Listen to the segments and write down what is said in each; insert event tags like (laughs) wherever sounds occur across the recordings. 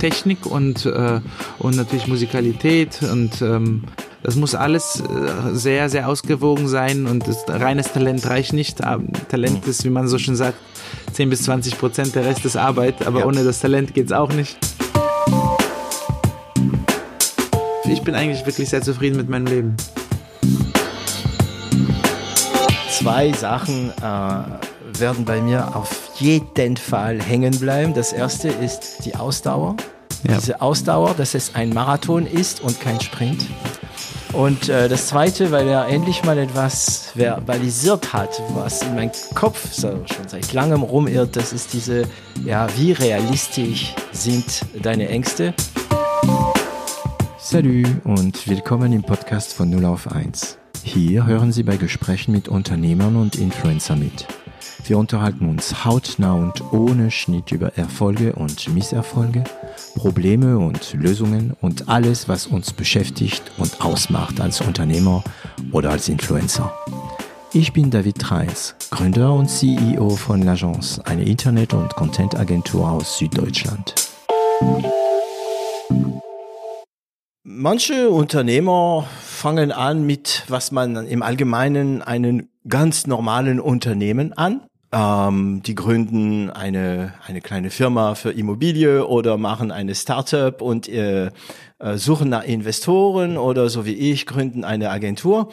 Technik und, äh, und natürlich Musikalität und ähm, das muss alles äh, sehr, sehr ausgewogen sein und das, reines Talent reicht nicht. Talent ist, wie man so schön sagt, 10 bis 20 Prozent, der Rest ist Arbeit, aber ja. ohne das Talent geht's auch nicht. Ich bin eigentlich wirklich sehr zufrieden mit meinem Leben. Zwei Sachen äh, werden bei mir auf jeden Fall hängen bleiben. Das erste ist die Ausdauer. Ja. Diese Ausdauer, dass es ein Marathon ist und kein Sprint. Und äh, das Zweite, weil er endlich mal etwas verbalisiert hat, was in meinem Kopf so schon seit langem rumirrt, das ist diese, ja, wie realistisch sind deine Ängste? Salut und willkommen im Podcast von 0 auf 1. Hier hören Sie bei Gesprächen mit Unternehmern und Influencer mit. Wir unterhalten uns hautnah und ohne Schnitt über Erfolge und Misserfolge, Probleme und Lösungen und alles, was uns beschäftigt und ausmacht als Unternehmer oder als Influencer. Ich bin David Reis, Gründer und CEO von L'Agence, eine Internet- und Content-Agentur aus Süddeutschland. Manche Unternehmer fangen an mit, was man im Allgemeinen einen ganz normalen Unternehmen an. Ähm, die gründen eine, eine kleine Firma für Immobilie oder machen eine Startup und äh, äh, suchen nach Investoren oder so wie ich gründen eine Agentur.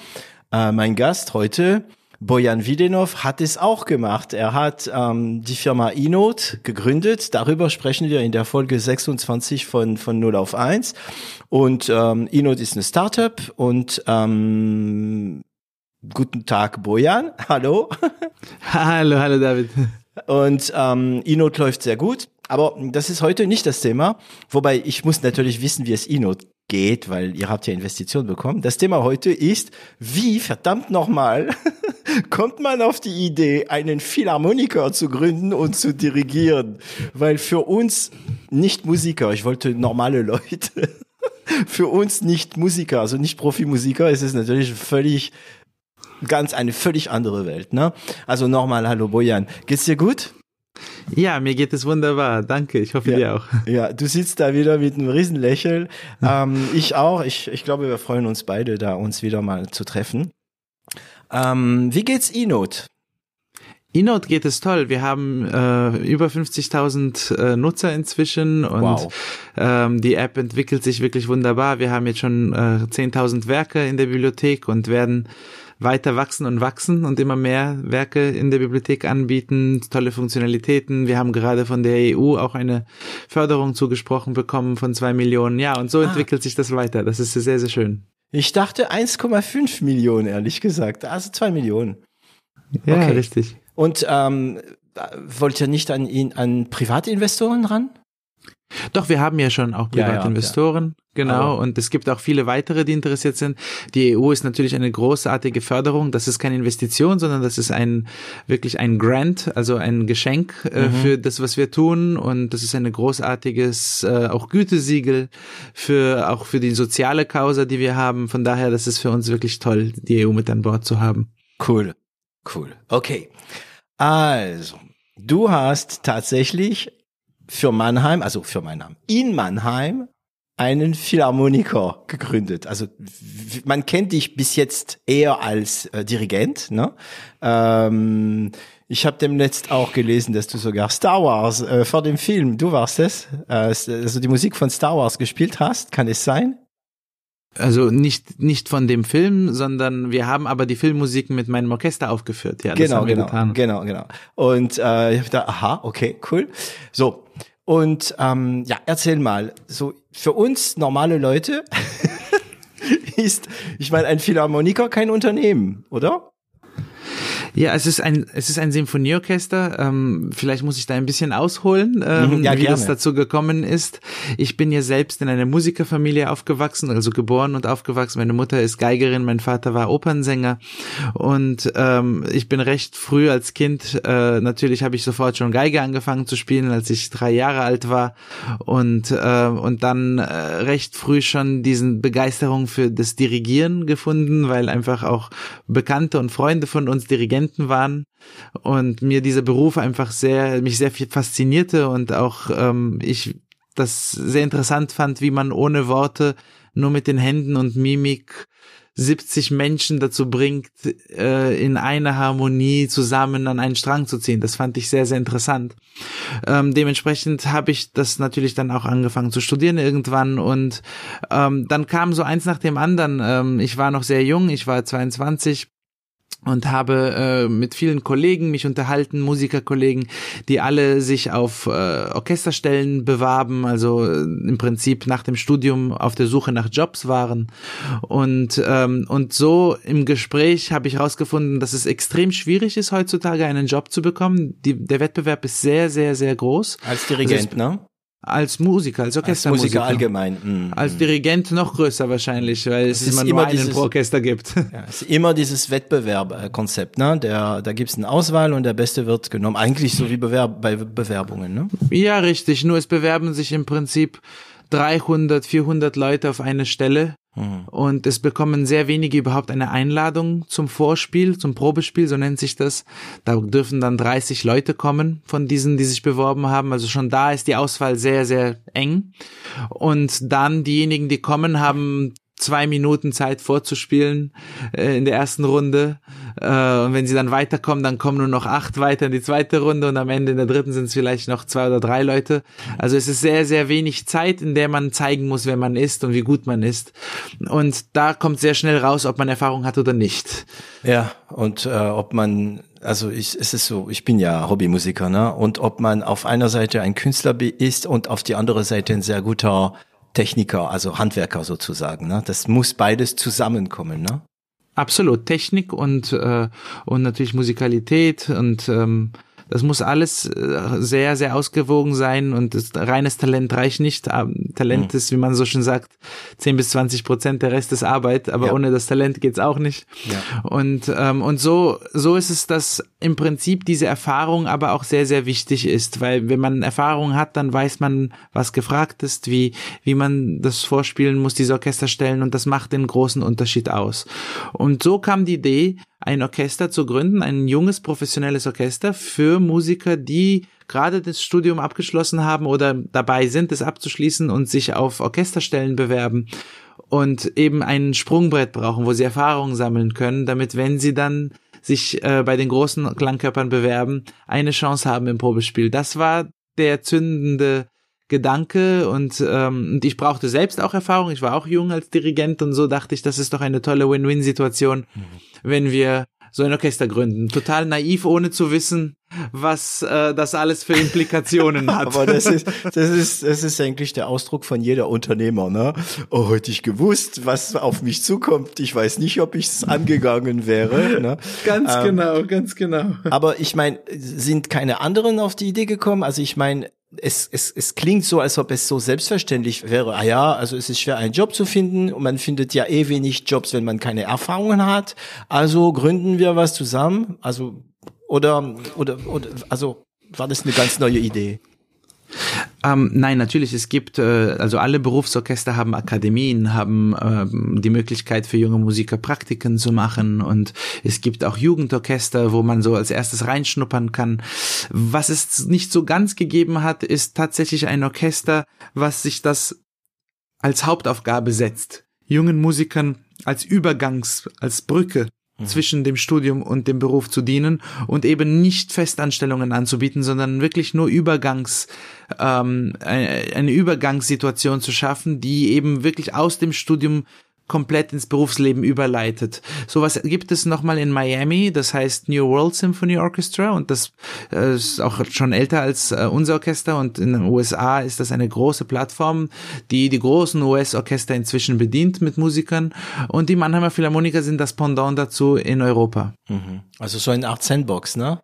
Äh, mein Gast heute, Bojan Videnov, hat es auch gemacht. Er hat ähm, die Firma Inode gegründet. Darüber sprechen wir in der Folge 26 von, von 0 auf 1. Und ähm, Inode ist eine Startup und ähm, Guten Tag, Bojan. (laughs) Hallo. Hallo, hallo David. Und ähm, Inode läuft sehr gut, aber das ist heute nicht das Thema. Wobei ich muss natürlich wissen, wie es Inode geht, weil ihr habt ja Investitionen bekommen. Das Thema heute ist, wie verdammt nochmal (laughs) kommt man auf die Idee, einen Philharmoniker zu gründen und zu dirigieren? Weil für uns nicht Musiker, ich wollte normale Leute, (laughs) für uns nicht Musiker, also nicht Profimusiker, ist es natürlich völlig ganz eine völlig andere Welt. Ne? Also nochmal, hallo Bojan. Geht's dir gut? Ja, mir geht es wunderbar. Danke. Ich hoffe ja, dir auch. Ja, du sitzt da wieder mit einem Riesenlächeln. ähm, ich auch. Ich, ich glaube, wir freuen uns beide, da uns wieder mal zu treffen. Ähm, wie geht's Inode? Inode geht es toll. Wir haben äh, über 50.000 äh, Nutzer inzwischen und wow. ähm, die App entwickelt sich wirklich wunderbar. Wir haben jetzt schon äh, 10.000 Werke in der Bibliothek und werden weiter wachsen und wachsen und immer mehr Werke in der Bibliothek anbieten, tolle Funktionalitäten. Wir haben gerade von der EU auch eine Förderung zugesprochen bekommen von zwei Millionen. Ja, und so ah. entwickelt sich das weiter. Das ist sehr, sehr schön. Ich dachte 1,5 Millionen, ehrlich gesagt. Also zwei Millionen. Ja, okay. richtig. Und ähm, wollt ihr nicht an, an Privatinvestoren ran? Doch, wir haben ja schon auch Privatinvestoren, ja, ja, ja. genau, Aber und es gibt auch viele weitere, die interessiert sind. Die EU ist natürlich eine großartige Förderung. Das ist keine Investition, sondern das ist ein wirklich ein Grant, also ein Geschenk äh, mhm. für das, was wir tun. Und das ist ein großartiges äh, auch Gütesiegel für auch für die soziale Causa, die wir haben. Von daher, das ist für uns wirklich toll, die EU mit an Bord zu haben. Cool, cool. Okay, also du hast tatsächlich für Mannheim, also für Mannheim, in Mannheim einen Philharmoniker gegründet. Also man kennt dich bis jetzt eher als äh, Dirigent. Ne? Ähm, ich habe demnächst auch gelesen, dass du sogar Star Wars äh, vor dem Film, du warst es, äh, also die Musik von Star Wars gespielt hast. Kann es sein? Also nicht, nicht von dem Film, sondern wir haben aber die Filmmusiken mit meinem Orchester aufgeführt. Ja, das genau, haben wir genau, getan. genau, genau. Und äh, ich habe da, aha, okay, cool. So, und ähm, ja, erzähl mal, so für uns normale Leute (laughs) ist, ich meine, ein Philharmoniker kein Unternehmen, oder? Ja, es ist ein, es ist ein Symphonieorchester. Ähm, vielleicht muss ich da ein bisschen ausholen, ähm, ja, wie gerne. das dazu gekommen ist. Ich bin ja selbst in einer Musikerfamilie aufgewachsen, also geboren und aufgewachsen. Meine Mutter ist Geigerin, mein Vater war Opernsänger und ähm, ich bin recht früh als Kind, äh, natürlich habe ich sofort schon Geige angefangen zu spielen, als ich drei Jahre alt war und äh, und dann äh, recht früh schon diesen Begeisterung für das Dirigieren gefunden, weil einfach auch Bekannte und Freunde von uns Dirigenten Studenten waren und mir dieser Beruf einfach sehr, mich sehr viel faszinierte und auch ähm, ich das sehr interessant fand, wie man ohne Worte nur mit den Händen und Mimik 70 Menschen dazu bringt, äh, in einer Harmonie zusammen an einen Strang zu ziehen. Das fand ich sehr, sehr interessant. Ähm, dementsprechend habe ich das natürlich dann auch angefangen zu studieren irgendwann und ähm, dann kam so eins nach dem anderen. Ähm, ich war noch sehr jung, ich war 22 und habe äh, mit vielen Kollegen mich unterhalten, Musikerkollegen, die alle sich auf äh, Orchesterstellen bewarben, also äh, im Prinzip nach dem Studium auf der Suche nach Jobs waren. Und, ähm, und so im Gespräch habe ich herausgefunden, dass es extrem schwierig ist, heutzutage einen Job zu bekommen. Die, der Wettbewerb ist sehr, sehr, sehr groß. Als Dirigent, also es, ne? Als Musiker, als Orchestermusiker. Als Musiker allgemein. Mhm. Als Dirigent noch größer wahrscheinlich, weil es, es immer nur einen dieses, pro Orchester gibt. (laughs) Ja, es ist immer dieses Wettbewerbkonzept, ne? Der, da gibt's eine Auswahl und der Beste wird genommen. Eigentlich so wie Bewerb, bei Bewerbungen, ne? Ja, richtig. Nur es bewerben sich im Prinzip 300, 400 Leute auf eine Stelle Mhm. Und es bekommen sehr wenige überhaupt eine Einladung zum Vorspiel, zum Probespiel, so nennt sich das. Da dürfen dann 30 Leute kommen von diesen, die sich beworben haben. Also schon da ist die Auswahl sehr, sehr eng. Und dann diejenigen, die kommen, haben zwei Minuten Zeit vorzuspielen äh, in der ersten Runde. Äh, und wenn sie dann weiterkommen, dann kommen nur noch acht weiter in die zweite Runde und am Ende in der dritten sind es vielleicht noch zwei oder drei Leute. Also es ist sehr, sehr wenig Zeit, in der man zeigen muss, wer man ist und wie gut man ist. Und da kommt sehr schnell raus, ob man Erfahrung hat oder nicht. Ja, und äh, ob man also ich, es ist so, ich bin ja Hobbymusiker, ne? Und ob man auf einer Seite ein Künstler ist und auf die andere Seite ein sehr guter Techniker, also Handwerker sozusagen. Ne? Das muss beides zusammenkommen. Ne? Absolut, Technik und äh, und natürlich Musikalität und ähm, das muss alles äh, sehr, sehr ausgewogen sein und das, reines Talent reicht nicht. Ähm, Talent mhm. ist, wie man so schön sagt, 10 bis 20 Prozent, der Rest ist Arbeit, aber ja. ohne das Talent geht's auch nicht. Ja. Und, ähm, und so, so ist es, dass im Prinzip diese Erfahrung aber auch sehr, sehr wichtig ist, weil wenn man Erfahrung hat, dann weiß man, was gefragt ist, wie, wie man das vorspielen muss, diese Orchester stellen und das macht den großen Unterschied aus. Und so kam die Idee, ein Orchester zu gründen, ein junges professionelles Orchester für Musiker, die gerade das Studium abgeschlossen haben oder dabei sind, es abzuschließen und sich auf Orchesterstellen bewerben und eben ein Sprungbrett brauchen, wo sie Erfahrungen sammeln können, damit wenn sie dann sich äh, bei den großen Klangkörpern bewerben, eine Chance haben im Probespiel. Das war der zündende Gedanke und, ähm, und ich brauchte selbst auch Erfahrung. Ich war auch jung als Dirigent und so dachte ich, das ist doch eine tolle Win-Win-Situation, mhm. wenn wir so ein Orchester gründen. Total naiv, ohne zu wissen, was äh, das alles für Implikationen (laughs) hat. Aber das ist, das ist, das ist eigentlich der Ausdruck von jeder Unternehmer, ne? Oh, hätte ich gewusst, was auf mich zukommt. Ich weiß nicht, ob ich es angegangen wäre. Ne? Ganz ähm, genau, ganz genau. Aber ich meine, sind keine anderen auf die Idee gekommen? Also ich meine, es, es, es klingt so, als ob es so selbstverständlich wäre. Ah ja, also es ist schwer, einen Job zu finden und man findet ja eh wenig Jobs, wenn man keine Erfahrungen hat. Also gründen wir was zusammen. Also oder oder oder also war das eine ganz neue Idee? Ähm, nein, natürlich, es gibt, äh, also alle Berufsorchester haben Akademien, haben äh, die Möglichkeit für junge Musiker Praktiken zu machen und es gibt auch Jugendorchester, wo man so als erstes reinschnuppern kann. Was es nicht so ganz gegeben hat, ist tatsächlich ein Orchester, was sich das als Hauptaufgabe setzt, jungen Musikern als Übergangs, als Brücke Mhm. zwischen dem Studium und dem Beruf zu dienen und eben nicht Festanstellungen anzubieten, sondern wirklich nur Übergangs, ähm, eine Übergangssituation zu schaffen, die eben wirklich aus dem Studium komplett ins Berufsleben überleitet. Sowas gibt es nochmal in Miami, das heißt New World Symphony Orchestra und das äh, ist auch schon älter als äh, unser Orchester und in den USA ist das eine große Plattform, die die großen US-Orchester inzwischen bedient mit Musikern und die Mannheimer Philharmoniker sind das Pendant dazu in Europa. Mhm. Also so eine Art Sandbox, ne?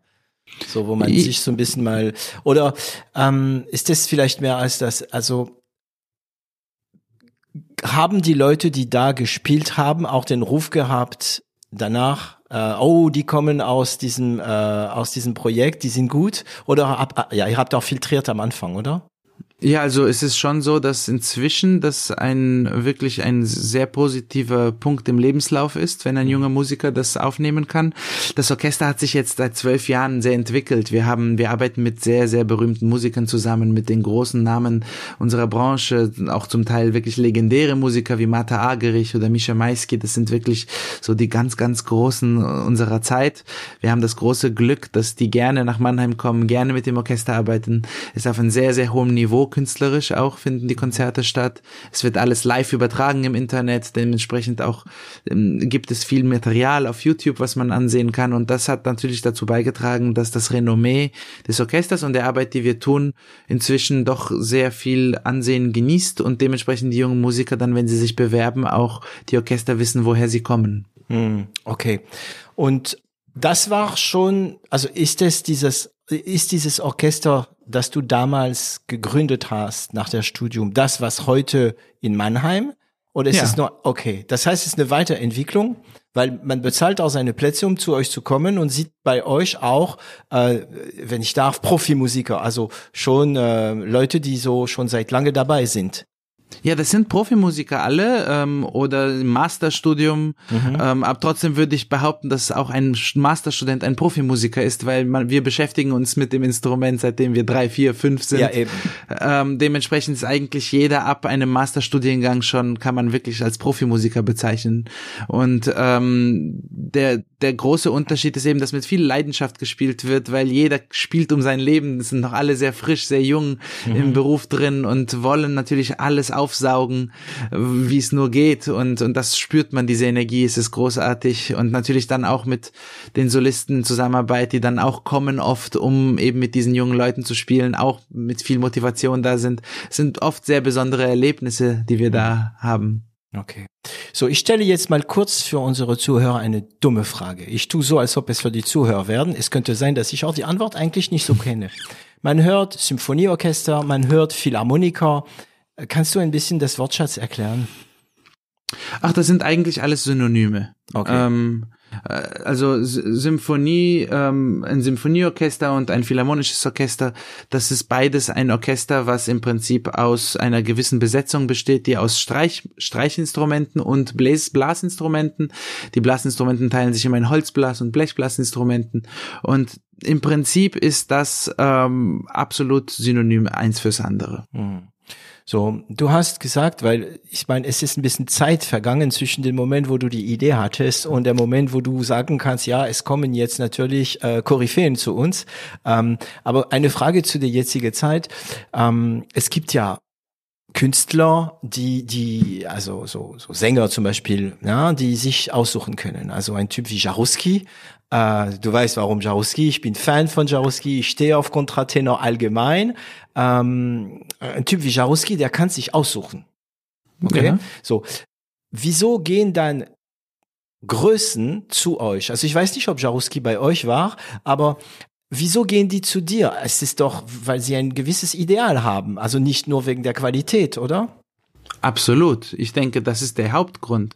So, wo man ich, sich so ein bisschen mal, oder ähm, ist das vielleicht mehr als das, also haben die Leute, die da gespielt haben, auch den Ruf gehabt, danach, äh, oh, die kommen aus diesem, äh, aus diesem Projekt, die sind gut? Oder hab, ja, ihr habt auch filtriert am Anfang, oder? Ja, also es ist schon so, dass inzwischen das ein wirklich ein sehr positiver Punkt im Lebenslauf ist, wenn ein junger Musiker das aufnehmen kann. Das Orchester hat sich jetzt seit zwölf Jahren sehr entwickelt. Wir haben, wir arbeiten mit sehr, sehr berühmten Musikern zusammen, mit den großen Namen unserer Branche, auch zum Teil wirklich legendäre Musiker wie Marta Agerich oder Mischa Maisky. Das sind wirklich so die ganz, ganz großen unserer Zeit. Wir haben das große Glück, dass die gerne nach Mannheim kommen, gerne mit dem Orchester arbeiten. Ist auf einem sehr, sehr hohem Niveau künstlerisch auch finden die Konzerte statt. Es wird alles live übertragen im Internet, dementsprechend auch ähm, gibt es viel Material auf YouTube, was man ansehen kann und das hat natürlich dazu beigetragen, dass das Renommee des Orchesters und der Arbeit, die wir tun, inzwischen doch sehr viel Ansehen genießt und dementsprechend die jungen Musiker dann, wenn sie sich bewerben, auch die Orchester wissen, woher sie kommen. Hm, okay. Und das war schon, also ist es dieses, ist dieses Orchester das du damals gegründet hast nach der Studium, das, was heute in Mannheim? Oder ist ja. es nur, okay, das heißt, es ist eine Weiterentwicklung, weil man bezahlt auch seine Plätze, um zu euch zu kommen und sieht bei euch auch, äh, wenn ich darf, Profimusiker, also schon äh, Leute, die so schon seit lange dabei sind. Ja, das sind Profimusiker alle ähm, oder im Masterstudium. Mhm. Ähm, aber trotzdem würde ich behaupten, dass auch ein Masterstudent ein Profimusiker ist, weil man, wir beschäftigen uns mit dem Instrument, seitdem wir drei, vier, fünf sind. Ja, eben. Ähm, dementsprechend ist eigentlich jeder ab einem Masterstudiengang schon, kann man wirklich als Profimusiker bezeichnen. Und ähm, der, der große Unterschied ist eben, dass mit viel Leidenschaft gespielt wird, weil jeder spielt um sein Leben. Es sind noch alle sehr frisch, sehr jung mhm. im Beruf drin und wollen natürlich alles aufsaugen, wie es nur geht. Und, und das spürt man, diese Energie, es ist großartig. Und natürlich dann auch mit den Solisten Zusammenarbeit, die dann auch kommen oft, um eben mit diesen jungen Leuten zu spielen, auch mit viel Motivation da sind. Es sind oft sehr besondere Erlebnisse, die wir da haben. Okay. So, ich stelle jetzt mal kurz für unsere Zuhörer eine dumme Frage. Ich tue so, als ob es für die Zuhörer werden. Es könnte sein, dass ich auch die Antwort eigentlich nicht so kenne. Man hört Symphonieorchester, man hört Philharmoniker. Kannst du ein bisschen das Wortschatz erklären? Ach, das sind eigentlich alles Synonyme. Okay. Ähm, äh, also Symphonie, ähm, ein Symphonieorchester und ein philharmonisches Orchester, das ist beides ein Orchester, was im Prinzip aus einer gewissen Besetzung besteht, die aus Streich, Streichinstrumenten und Blas Blasinstrumenten. Die Blasinstrumenten teilen sich immer in Holzblas- und Blechblasinstrumenten. Und im Prinzip ist das ähm, absolut synonym eins fürs andere. Mhm. So, du hast gesagt, weil ich meine, es ist ein bisschen Zeit vergangen zwischen dem Moment, wo du die Idee hattest und der Moment, wo du sagen kannst, ja, es kommen jetzt natürlich äh, Koryphäen zu uns. Ähm, aber eine Frage zu der jetzigen Zeit. Ähm, es gibt ja Künstler, die, die, also so, so Sänger zum Beispiel, ja, die sich aussuchen können. Also ein Typ wie Jaruski. Äh, du weißt, warum Jaruski. Ich bin Fan von Jaruski. Ich stehe auf Kontratenor allgemein. Ähm, ein Typ wie Jaruski, der kann sich aussuchen. Okay. Ja. So. Wieso gehen dann Größen zu euch? Also ich weiß nicht, ob Jaruski bei euch war, aber Wieso gehen die zu dir? Es ist doch, weil sie ein gewisses Ideal haben, also nicht nur wegen der Qualität, oder? Absolut. Ich denke, das ist der Hauptgrund.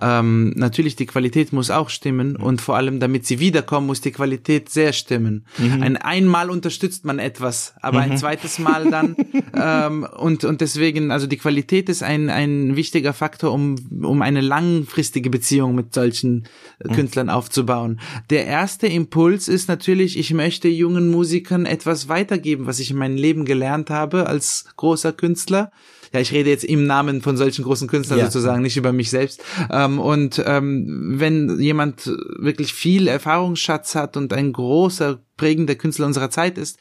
Ähm, natürlich, die Qualität muss auch stimmen und vor allem, damit sie wiederkommen, muss die Qualität sehr stimmen. Mhm. Ein einmal unterstützt man etwas, aber mhm. ein zweites Mal dann (laughs) ähm, und und deswegen, also die Qualität ist ein ein wichtiger Faktor, um um eine langfristige Beziehung mit solchen mhm. Künstlern aufzubauen. Der erste Impuls ist natürlich, ich möchte jungen Musikern etwas weitergeben, was ich in meinem Leben gelernt habe als großer Künstler ja, ich rede jetzt im Namen von solchen großen Künstlern ja. sozusagen, nicht über mich selbst. Ähm, und ähm, wenn jemand wirklich viel Erfahrungsschatz hat und ein großer prägender Künstler unserer Zeit ist,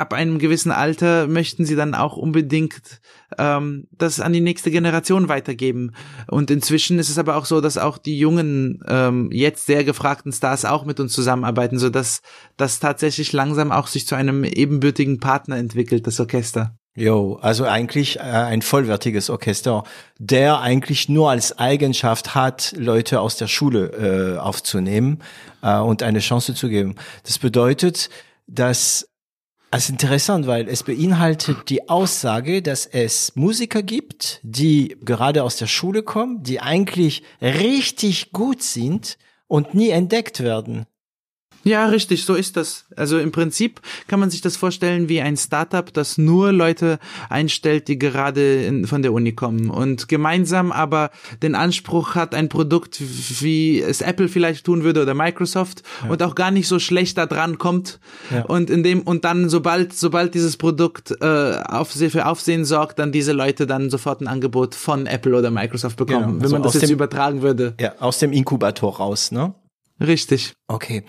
ab einem gewissen Alter möchten sie dann auch unbedingt ähm, das an die nächste Generation weitergeben. Und inzwischen ist es aber auch so, dass auch die jungen, ähm, jetzt sehr gefragten Stars auch mit uns zusammenarbeiten, so dass das tatsächlich langsam auch sich zu einem ebenbürtigen Partner entwickelt, das Orchester. Jo, also eigentlich äh, ein vollwertiges Orchester, der eigentlich nur als Eigenschaft hat, Leute aus der Schule äh, aufzunehmen äh, und eine Chance zu geben. Das bedeutet, dass es interessant, weil es beinhaltet die Aussage, dass es Musiker gibt, die gerade aus der Schule kommen, die eigentlich richtig gut sind und nie entdeckt werden. Ja, richtig, so ist das. Also im Prinzip kann man sich das vorstellen wie ein Startup, das nur Leute einstellt, die gerade in, von der Uni kommen und gemeinsam aber den Anspruch hat, ein Produkt, wie es Apple vielleicht tun würde oder Microsoft ja. und auch gar nicht so schlecht da dran kommt ja. und in dem und dann sobald sobald dieses Produkt äh, auf, für Aufsehen sorgt, dann diese Leute dann sofort ein Angebot von Apple oder Microsoft bekommen, genau. wenn also man das jetzt dem, übertragen würde. Ja, aus dem Inkubator raus, ne? Richtig. Okay.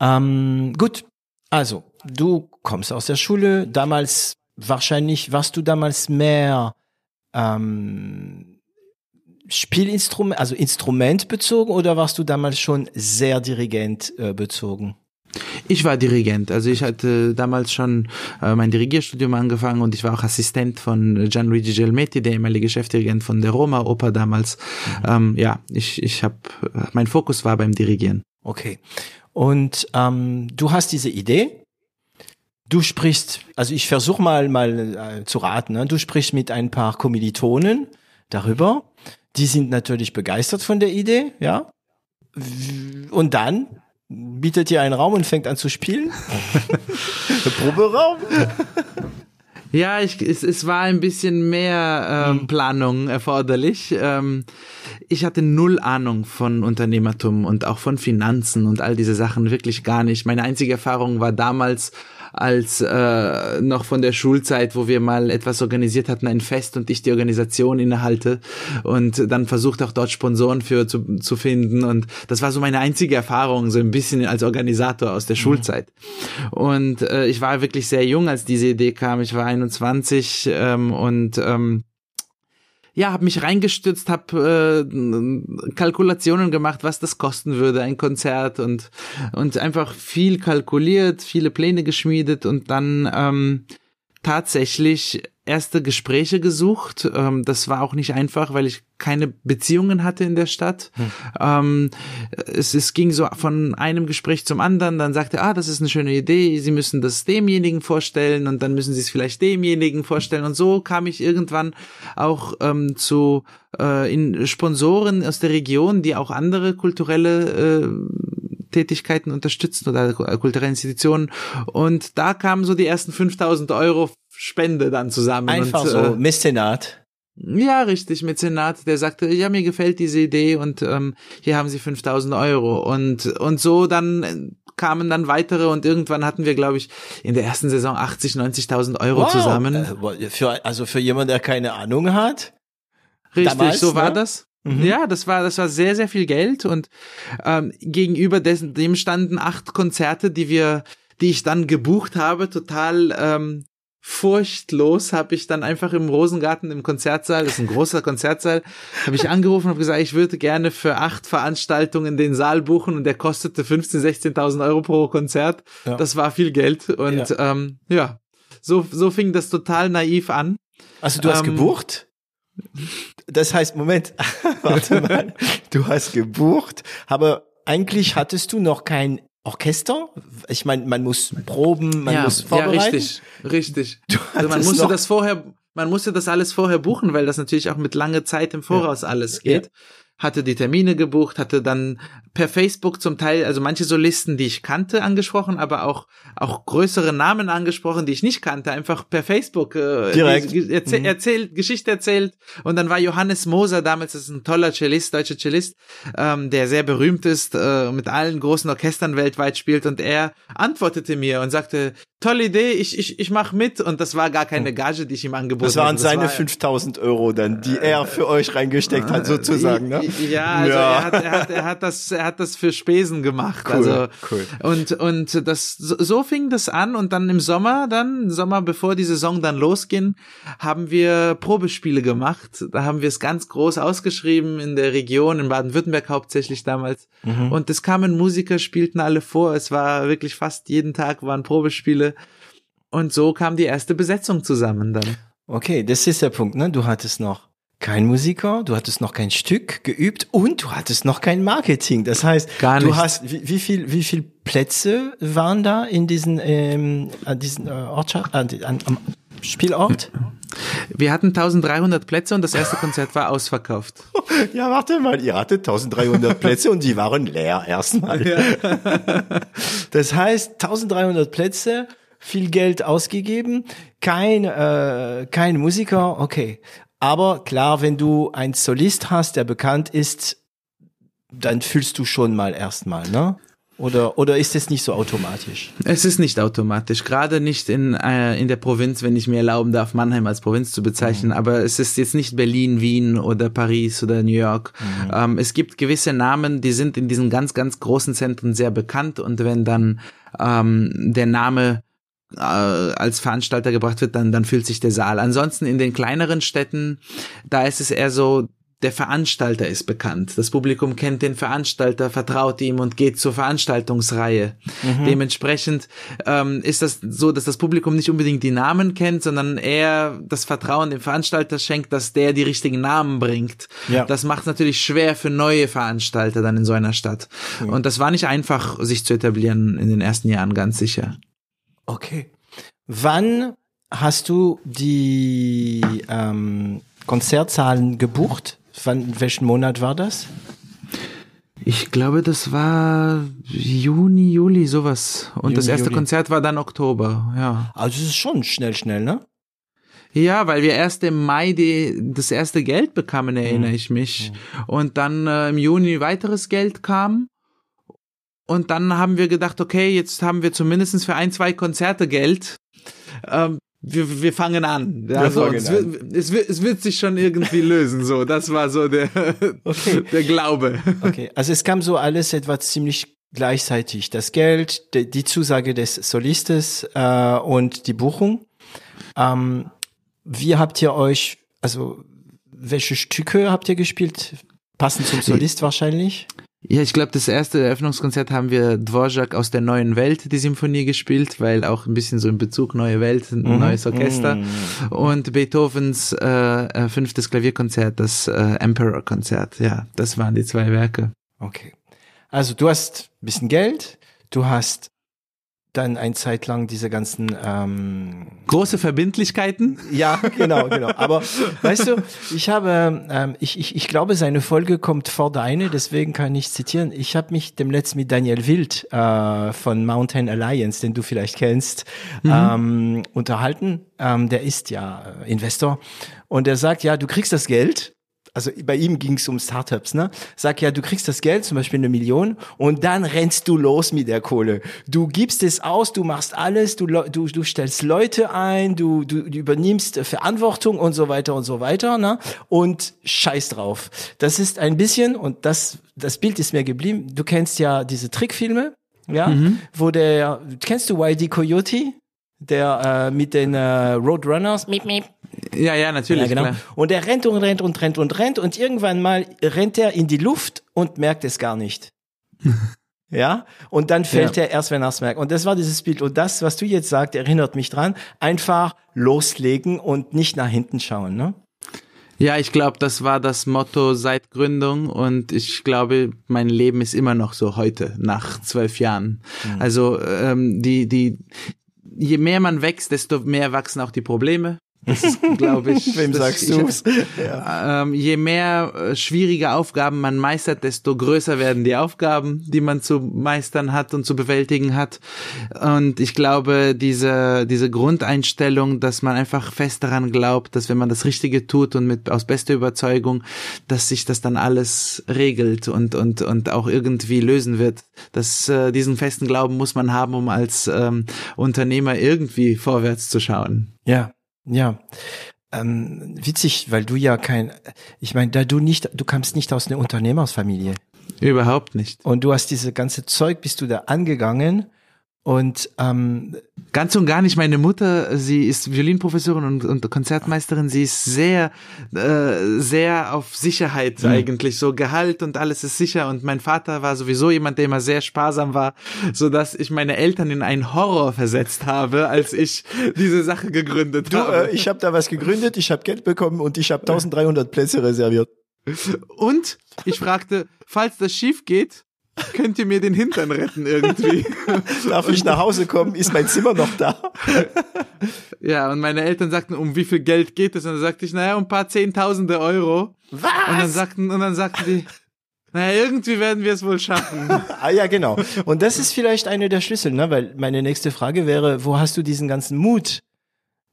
Ähm, gut, also du kommst aus der Schule. Damals wahrscheinlich warst du damals mehr ähm, Spielinstrument, also Instrument bezogen oder warst du damals schon sehr Dirigent äh, bezogen? Ich war Dirigent, also ich hatte damals schon äh, mein Dirigierstudium angefangen und ich war auch Assistent von Gianluigi Gelmetti, der ehemalige Chefdirigent von der Roma Oper damals. Mhm. Ähm, ja, ich ich habe mein Fokus war beim Dirigieren. Okay. Und ähm, du hast diese Idee. Du sprichst, also ich versuche mal mal äh, zu raten. Ne? Du sprichst mit ein paar Kommilitonen darüber. Die sind natürlich begeistert von der Idee, ja. Und dann bietet ihr einen Raum und fängt an zu spielen. (laughs) Proberaum. (laughs) Ja, ich, es, es war ein bisschen mehr ähm, hm. Planung erforderlich. Ähm, ich hatte null Ahnung von Unternehmertum und auch von Finanzen und all diese Sachen wirklich gar nicht. Meine einzige Erfahrung war damals als äh, noch von der Schulzeit, wo wir mal etwas organisiert hatten, ein Fest und ich die Organisation innehalte und dann versucht auch dort Sponsoren für zu, zu finden und das war so meine einzige Erfahrung, so ein bisschen als Organisator aus der mhm. Schulzeit. Und äh, ich war wirklich sehr jung, als diese Idee kam. Ich war 21 ähm, und ähm, ja, habe mich reingestürzt, habe äh, Kalkulationen gemacht, was das kosten würde, ein Konzert und und einfach viel kalkuliert, viele Pläne geschmiedet und dann ähm, tatsächlich erste Gespräche gesucht. Ähm, das war auch nicht einfach, weil ich keine Beziehungen hatte in der Stadt. Hm. Ähm, es, es ging so von einem Gespräch zum anderen. Dann sagte, ah, das ist eine schöne Idee. Sie müssen das demjenigen vorstellen und dann müssen Sie es vielleicht demjenigen vorstellen. Und so kam ich irgendwann auch ähm, zu äh, in Sponsoren aus der Region, die auch andere kulturelle äh, Tätigkeiten unterstützen oder kulturelle Institutionen. Und da kamen so die ersten 5000 Euro Spende dann zusammen. Einfach und, so, äh, Mäzenat. Ja, richtig, Mäzenat, der sagte, ja, mir gefällt diese Idee und ähm, hier haben Sie 5000 Euro. Und, und so dann kamen dann weitere und irgendwann hatten wir, glaube ich, in der ersten Saison 80, 90.000 Euro wow. zusammen. Äh, für, also für jemanden, der keine Ahnung hat? Richtig, Damals, so war ne? das. Mhm. Ja, das war das war sehr sehr viel Geld und ähm, gegenüber dessen dem standen acht Konzerte, die wir, die ich dann gebucht habe, total ähm, furchtlos habe ich dann einfach im Rosengarten im Konzertsaal, das ist ein großer Konzertsaal, habe ich angerufen und habe gesagt, ich würde gerne für acht Veranstaltungen den Saal buchen und der kostete 15.000, 16.000 Euro pro Konzert. Ja. Das war viel Geld und ja, ähm, ja so, so fing das total naiv an. Also du hast ähm, gebucht? Das heißt, Moment, (laughs) warte (laughs) mal, du hast gebucht, aber eigentlich hattest du noch kein Orchester? Ich meine, man muss proben, man ja, muss vorbereiten. Ja, richtig, richtig. Also man musste das vorher, man musste das alles vorher buchen, weil das natürlich auch mit lange Zeit im Voraus alles geht. Ja hatte die Termine gebucht, hatte dann per Facebook zum Teil, also manche Solisten, die ich kannte, angesprochen, aber auch auch größere Namen angesprochen, die ich nicht kannte, einfach per Facebook äh, Direkt. erzäh mhm. erzählt, Geschichte erzählt. Und dann war Johannes Moser damals, das ist ein toller Cellist, deutscher Cellist, ähm, der sehr berühmt ist, äh, mit allen großen Orchestern weltweit spielt. Und er antwortete mir und sagte, tolle Idee, ich, ich, ich mach mit. Und das war gar keine hm. Gage, die ich ihm angeboten habe. Das waren seine war, 5000 Euro dann, die er für euch reingesteckt hat, sozusagen, ne? Ja, also ja. Er, hat, er, hat, er hat das, er hat das für Spesen gemacht. Cool, also, cool. Und, und das, so fing das an. Und dann im Sommer, dann, Sommer, bevor die Saison dann losging, haben wir Probespiele gemacht. Da haben wir es ganz groß ausgeschrieben in der Region, in Baden-Württemberg hauptsächlich damals. Mhm. Und es kamen Musiker, spielten alle vor. Es war wirklich fast jeden Tag waren Probespiele. Und so kam die erste Besetzung zusammen dann. Okay, das ist der Punkt, ne? Du hattest noch kein Musiker, du hattest noch kein Stück geübt und du hattest noch kein Marketing. Das heißt, Gar du hast wie, wie viel wie viel Plätze waren da in diesen ähm, an diesen äh, Ortschaft an, an, an, Spielort? (laughs) Wir hatten 1300 Plätze und das erste Konzert war ausverkauft. (laughs) Ja, warte mal, ihr hattet 1300 Plätze und die waren leer erstmal. Ja. (laughs) Das heißt, 1300 Plätze, viel Geld ausgegeben, kein, äh, kein Musiker, okay. Aber klar, wenn du einen Solist hast, der bekannt ist, dann fühlst du schon mal erstmal, ne? Oder, oder ist es nicht so automatisch? Es ist nicht automatisch, gerade nicht in, äh, in der Provinz, wenn ich mir erlauben darf, Mannheim als Provinz zu bezeichnen, mhm. aber es ist jetzt nicht Berlin, Wien oder Paris oder New York. Mhm. Ähm, es gibt gewisse Namen, die sind in diesen ganz, ganz großen Zentren sehr bekannt und wenn dann ähm, der Name äh, als Veranstalter gebracht wird, dann, dann fühlt sich der Saal. Ansonsten in den kleineren Städten, da ist es eher so, der Veranstalter ist bekannt. Das Publikum kennt den Veranstalter, vertraut ihm und geht zur Veranstaltungsreihe. Mhm. Dementsprechend ähm, ist das so, dass das Publikum nicht unbedingt die Namen kennt, sondern eher das Vertrauen dem Veranstalter schenkt, dass der die richtigen Namen bringt. Ja. Das macht natürlich schwer für neue Veranstalter dann in so einer Stadt. Mhm. Und das war nicht einfach, sich zu etablieren in den ersten Jahren, ganz sicher. Okay. Wann hast du die ähm, Konzertzahlen gebucht? Wann, welchen Monat war das? Ich glaube, das war Juni, Juli, sowas. Und Juni, das erste Juli. Konzert war dann Oktober, ja. Also es ist schon schnell, schnell, ne? Ja, weil wir erst im Mai die, das erste Geld bekamen, erinnere mhm. ich mich. Mhm. Und dann äh, im Juni weiteres Geld kam. Und dann haben wir gedacht, okay, jetzt haben wir zumindest für ein, zwei Konzerte Geld. Ähm, wir, wir fangen an. Wir also, fangen es, an. Wird, es, wird, es wird sich schon irgendwie (laughs) lösen. So, das war so der, okay. der Glaube. Okay, also es kam so alles etwa ziemlich gleichzeitig. Das Geld, die, die Zusage des Solistes äh, und die Buchung. Ähm, wie habt ihr euch, also welche Stücke habt ihr gespielt? Passend zum (laughs) Solist wahrscheinlich? Ja, ich glaube, das erste Eröffnungskonzert haben wir Dvorak aus der neuen Welt, die Symphonie gespielt, weil auch ein bisschen so in Bezug neue Welt, ein mhm. neues Orchester. Mhm. Und Beethovens äh, äh, fünftes Klavierkonzert, das äh, Emperor-Konzert. Ja, das waren die zwei Werke. Okay. Also du hast ein bisschen Geld, du hast dann ein Zeit lang diese ganzen ähm, große Verbindlichkeiten. Ja, genau, genau. Aber weißt du, ich habe, ähm, ich, ich, ich glaube, seine Folge kommt vor deine, deswegen kann ich zitieren. Ich habe mich dem letzten mit Daniel Wild äh, von Mountain Alliance, den du vielleicht kennst, mhm. ähm, unterhalten. Ähm, der ist ja Investor und er sagt, ja, du kriegst das Geld also bei ihm ging es um Startups, ne? Sag ja, du kriegst das Geld, zum Beispiel eine Million, und dann rennst du los mit der Kohle. Du gibst es aus, du machst alles, du, du, du stellst Leute ein, du, du, du übernimmst Verantwortung und so weiter und so weiter, ne? Und scheiß drauf. Das ist ein bisschen, und das, das Bild ist mir geblieben, du kennst ja diese Trickfilme, ja, mhm. wo der, kennst du YD Coyote? Der äh, mit den äh, Roadrunners, miep, miep, ja, ja, natürlich. Ja, genau. Klar. Und er rennt und rennt und rennt und rennt und irgendwann mal rennt er in die Luft und merkt es gar nicht. (laughs) ja, und dann fällt ja. er erst, wenn er es merkt. Und das war dieses Bild. Und das, was du jetzt sagst, erinnert mich dran. Einfach loslegen und nicht nach hinten schauen, ne? Ja, ich glaube, das war das Motto seit Gründung und ich glaube, mein Leben ist immer noch so heute, nach zwölf Jahren. Mhm. Also ähm, die, die, je mehr man wächst, desto mehr wachsen auch die Probleme. Das ist, glaube ich. (laughs) Wem sagst du? Ja. Ähm, je mehr äh, schwierige Aufgaben man meistert, desto größer werden die Aufgaben, die man zu meistern hat und zu bewältigen hat. Und ich glaube, diese, diese Grundeinstellung, dass man einfach fest daran glaubt, dass wenn man das Richtige tut und mit aus bester Überzeugung, dass sich das dann alles regelt und, und, und auch irgendwie lösen wird. dass äh, diesen festen Glauben muss man haben, um als ähm, Unternehmer irgendwie vorwärts zu schauen. Ja, ja. Ähm, witzig, weil du ja kein, ich meine, da du nicht, du kamst nicht aus einer Unternehmersfamilie. Überhaupt nicht. Und du hast diese ganze Zeug, bist du da angegangen und ähm, ganz und gar nicht. Meine Mutter, sie ist Violinprofessorin und, und Konzertmeisterin. Sie ist sehr, äh, sehr auf Sicherheit mhm. eigentlich. So Gehalt und alles ist sicher. Und mein Vater war sowieso jemand, der immer sehr sparsam war, so dass ich meine Eltern in einen Horror versetzt habe, als ich diese Sache gegründet du, habe. Äh, ich habe da was gegründet, ich habe Geld bekommen und ich habe (laughs) 1300 Plätze reserviert. Und ich fragte, falls das schief geht, könnt ihr mir den Hintern retten irgendwie? (laughs) Darf ich nach Hause kommen? Ist mein Zimmer noch da? (laughs) ja, und meine Eltern sagten, um wie viel Geld geht es? Und dann sagte ich, naja, um ein paar Zehntausende Euro. Was? Und dann sagten, und dann sagten die, naja, irgendwie werden wir es wohl schaffen. (laughs) ah ja, genau. Und das ist vielleicht eine der Schlüssel, ne? Weil meine nächste Frage wäre, wo hast du diesen ganzen Mut?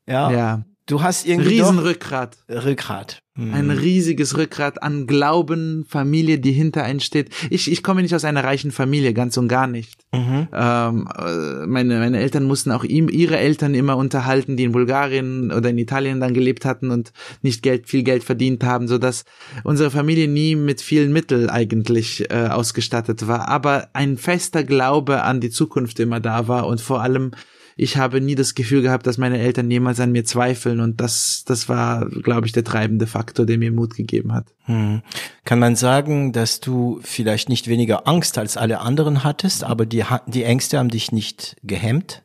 Ja. Ja. Du hast irgendwie Riesenrückgrat. Rückgrat. Mhm. Ein riesiges Rückgrat an Glauben, Familie, die hinter einen steht. Ich, ich komme nicht aus einer reichen Familie, ganz und gar nicht. Mhm. Ähm, äh, meine, meine Eltern mussten auch ihm, ihre Eltern immer unterhalten, die in Bulgarien oder in Italien dann gelebt hatten und nicht Geld, viel Geld verdient haben, so dass unsere Familie nie mit vielen Mitteln eigentlich äh, ausgestattet war. Aber ein fester Glaube an die Zukunft immer da war und vor allem ich habe nie das Gefühl gehabt, dass meine Eltern jemals an mir zweifeln und das, das war, glaube ich, der treibende Faktor, der mir Mut gegeben hat. Hm. Kann man sagen, dass du vielleicht nicht weniger Angst als alle anderen hattest, aber die, die Ängste haben dich nicht gehemmt?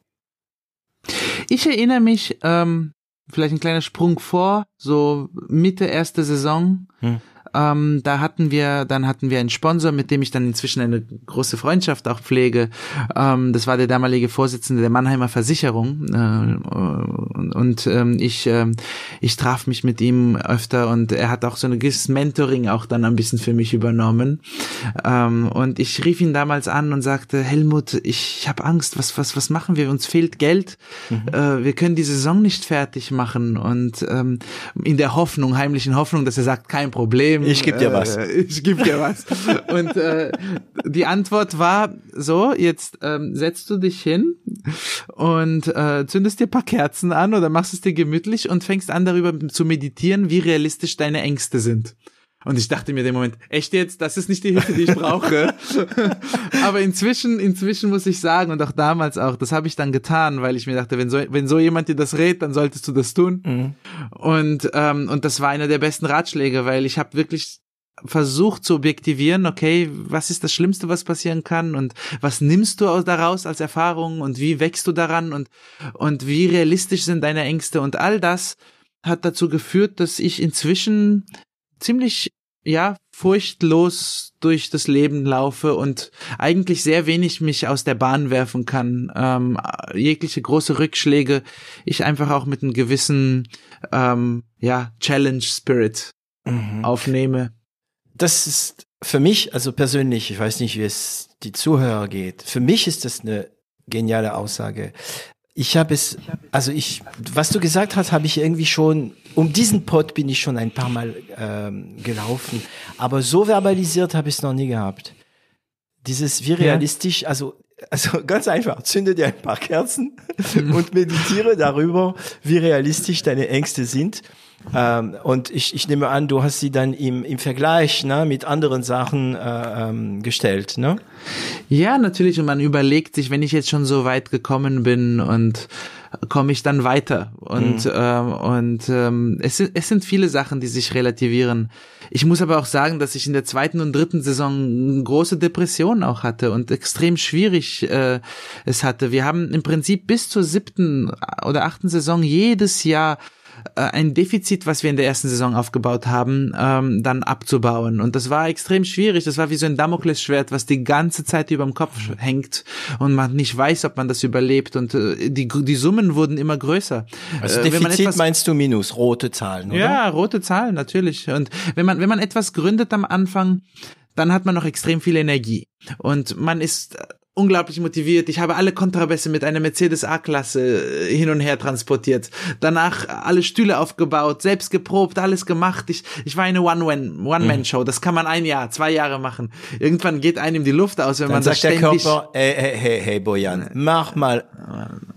Ich erinnere mich, ähm, vielleicht ein kleiner Sprung vor, so Mitte erste Saison. Hm ähm, da hatten wir, dann hatten wir einen Sponsor, mit dem ich dann inzwischen eine große Freundschaft auch pflege. Ähm, das war der damalige Vorsitzende der Mannheimer Versicherung. Äh, und, und ähm, ich, äh, ich traf mich mit ihm öfter und er hat auch so ein gewisses Mentoring auch dann ein bisschen für mich übernommen. Ähm, und ich rief ihn damals an und sagte, Helmut, ich, ich habe Angst, was, was, was machen wir? Uns fehlt Geld. Mhm. Äh, wir können die Saison nicht fertig machen. Und ähm, in der Hoffnung, heimlichen Hoffnung, dass er sagt, kein Problem, ich geb dir was. Äh, ich geb dir was. Und äh, die Antwort war so, jetzt ähm, setzt du dich hin und äh, zündest dir paar Kerzen an oder machst es dir gemütlich und fängst an darüber zu meditieren, wie realistisch deine Ängste sind. Und ich dachte mir den Moment, echt jetzt, das ist nicht die Hilfe, die ich brauche. (laughs) Aber inzwischen, inzwischen muss ich sagen, und auch damals auch, das habe ich dann getan, weil ich mir dachte, wenn so, wenn so jemand dir das rät, dann solltest du das tun. Mhm. Und, ähm, und das war einer der besten Ratschläge, weil ich habe wirklich versucht zu objektivieren, okay, was ist das Schlimmste, was passieren kann und was nimmst du daraus als Erfahrung und wie wächst du daran und, und wie realistisch sind deine Ängste und all das hat dazu geführt, dass ich inzwischen ziemlich ja, furchtlos durch das Leben laufe und eigentlich sehr wenig mich aus der Bahn werfen kann. Ähm, jegliche große Rückschläge, ich einfach auch mit einem gewissen, ähm, ja, Challenge Spirit mhm. aufnehme. Das ist für mich, also persönlich, ich weiß nicht, wie es die Zuhörer geht. Für mich ist das eine geniale Aussage. Ich habe es, also ich, was du gesagt hast, habe ich irgendwie schon, um diesen Pod bin ich schon ein paar Mal ähm, gelaufen, aber so verbalisiert habe ich es noch nie gehabt. Dieses wie realistisch, ja. also also (laughs) ganz einfach, zünde dir ein paar Kerzen (laughs) und meditiere darüber, wie realistisch deine Ängste sind. Ähm, und ich, ich nehme an, du hast sie dann im, im Vergleich ne, mit anderen Sachen äh, ähm, gestellt, ne? Ja, natürlich. Und man überlegt sich, wenn ich jetzt schon so weit gekommen bin und komme ich dann weiter. Und, mhm. ähm, und ähm, es, sind, es sind viele Sachen, die sich relativieren. Ich muss aber auch sagen, dass ich in der zweiten und dritten Saison große Depressionen auch hatte und extrem schwierig äh, es hatte. Wir haben im Prinzip bis zur siebten oder achten Saison jedes Jahr äh, ein Defizit, was wir in der ersten Saison aufgebaut haben, ähm, dann abzubauen. Und das war extrem schwierig. Das war wie so ein Damoklesschwert, was die ganze Zeit über dem Kopf hängt und man nicht weiß, ob man das überlebt. Und äh, die, die Summen wurden immer größer. Also äh, Defizit etwas, meinst du Minus, rote Zahlen, oder? Ja, rote Zahlen, natürlich. Und wenn man, wenn man etwas gründet am Anfang, dann hat man noch extrem viel Energie. Und man ist unglaublich motiviert. Ich habe alle Kontrabässe mit einer Mercedes A-Klasse äh, hin und her transportiert. Danach alle Stühle aufgebaut, selbst geprobt, alles gemacht. Ich, ich war eine One-Man-Show. Das kann man ein Jahr, zwei Jahre machen. Irgendwann geht einem die Luft aus, wenn Dann man sagt der Körper, hey, hey, hey, hey, Bojan, mach mal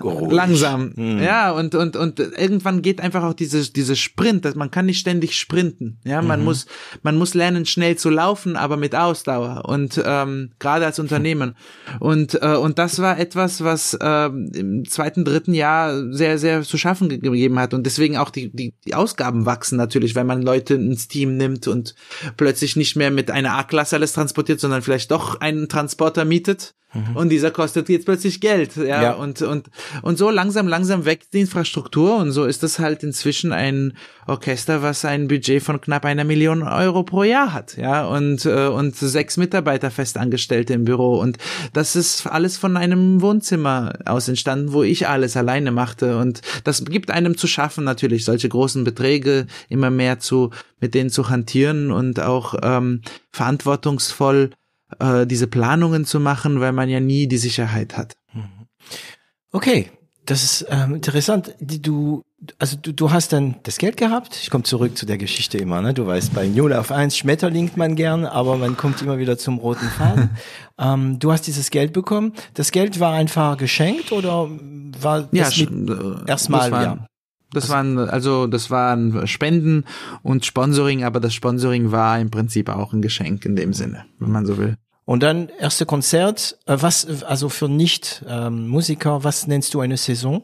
ruhig. langsam. Hm. Ja, und, und, und irgendwann geht einfach auch diese, diese Sprint, dass man kann nicht ständig sprinten. Ja, man mhm. muss, man muss lernen, schnell zu laufen, aber mit Ausdauer. Und ähm, gerade als Unternehmen. Und, äh, und das war etwas, was äh, im zweiten, dritten Jahr sehr, sehr zu schaffen gegeben hat. Und deswegen auch die, die, die Ausgaben wachsen natürlich, wenn man Leute ins Team nimmt und plötzlich nicht mehr mit einer A-Klasse alles transportiert, sondern vielleicht doch einen Transporter mietet Mhm. Und dieser kostet jetzt plötzlich Geld, ja? ja, und und und so langsam langsam wächst die Infrastruktur und so ist das halt inzwischen ein Orchester, was ein Budget von knapp einer Million Euro pro Jahr hat, ja und äh, und sechs Mitarbeiter festangestellte im Büro und das ist alles von einem Wohnzimmer aus entstanden, wo ich alles alleine machte und das gibt einem zu schaffen natürlich solche großen Beträge immer mehr zu mit denen zu hantieren und auch ähm, verantwortungsvoll äh, diese Planungen zu machen, weil man ja nie die Sicherheit hat. Mhm. Okay, das ist ähm, interessant. Du, also du, du hast dann das Geld gehabt. Ich komme zurück zu der Geschichte immer. Ne? Du weißt, bei Null auf eins schmetterlingt man gern, aber man kommt immer wieder zum roten Faden. (laughs) ähm, du hast dieses Geld bekommen. Das Geld war einfach geschenkt oder war ja, äh, erstmal ja? Das also, waren also das waren Spenden und Sponsoring, aber das Sponsoring war im Prinzip auch ein Geschenk in dem Sinne, wenn man so will. Und dann erste Konzert, äh, was also für nicht ähm, Musiker, was nennst du eine Saison?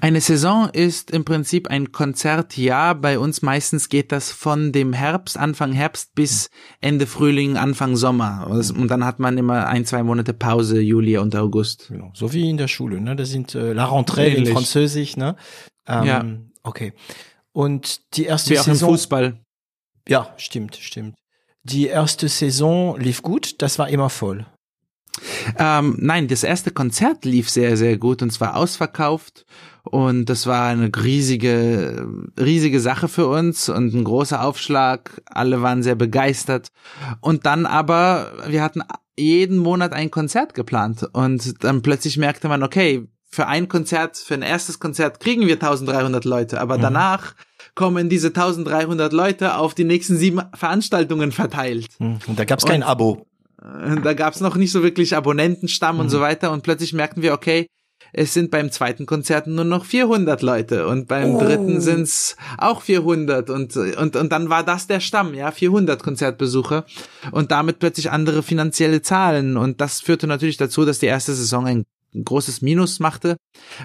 Eine Saison ist im Prinzip ein Konzertjahr. Bei uns meistens geht das von dem Herbst, Anfang Herbst bis Ende Frühling, Anfang Sommer. Und dann hat man immer ein, zwei Monate Pause, Juli und August. Genau. So wie in der Schule, ne? Das sind äh, La Rentrée Ähnlich. in Französisch, ne? Ähm, ja. Okay. Und die erste Wie auch Saison. Im Fußball. Ja, stimmt, stimmt. Die erste Saison lief gut, das war immer voll. Ähm, nein, das erste Konzert lief sehr, sehr gut und zwar ausverkauft. Und das war eine riesige, riesige Sache für uns und ein großer Aufschlag. Alle waren sehr begeistert. Und dann aber, wir hatten jeden Monat ein Konzert geplant. Und dann plötzlich merkte man, okay, für ein Konzert, für ein erstes Konzert kriegen wir 1300 Leute, aber mhm. danach kommen diese 1300 Leute auf die nächsten sieben Veranstaltungen verteilt. Mhm. Und da gab's kein Abo. Äh, da gab's noch nicht so wirklich Abonnentenstamm mhm. und so weiter und plötzlich merkten wir, okay, es sind beim zweiten Konzert nur noch 400 Leute und beim oh. dritten sind's auch 400 und, und, und dann war das der Stamm, ja, 400 Konzertbesucher und damit plötzlich andere finanzielle Zahlen und das führte natürlich dazu, dass die erste Saison ein großes Minus machte,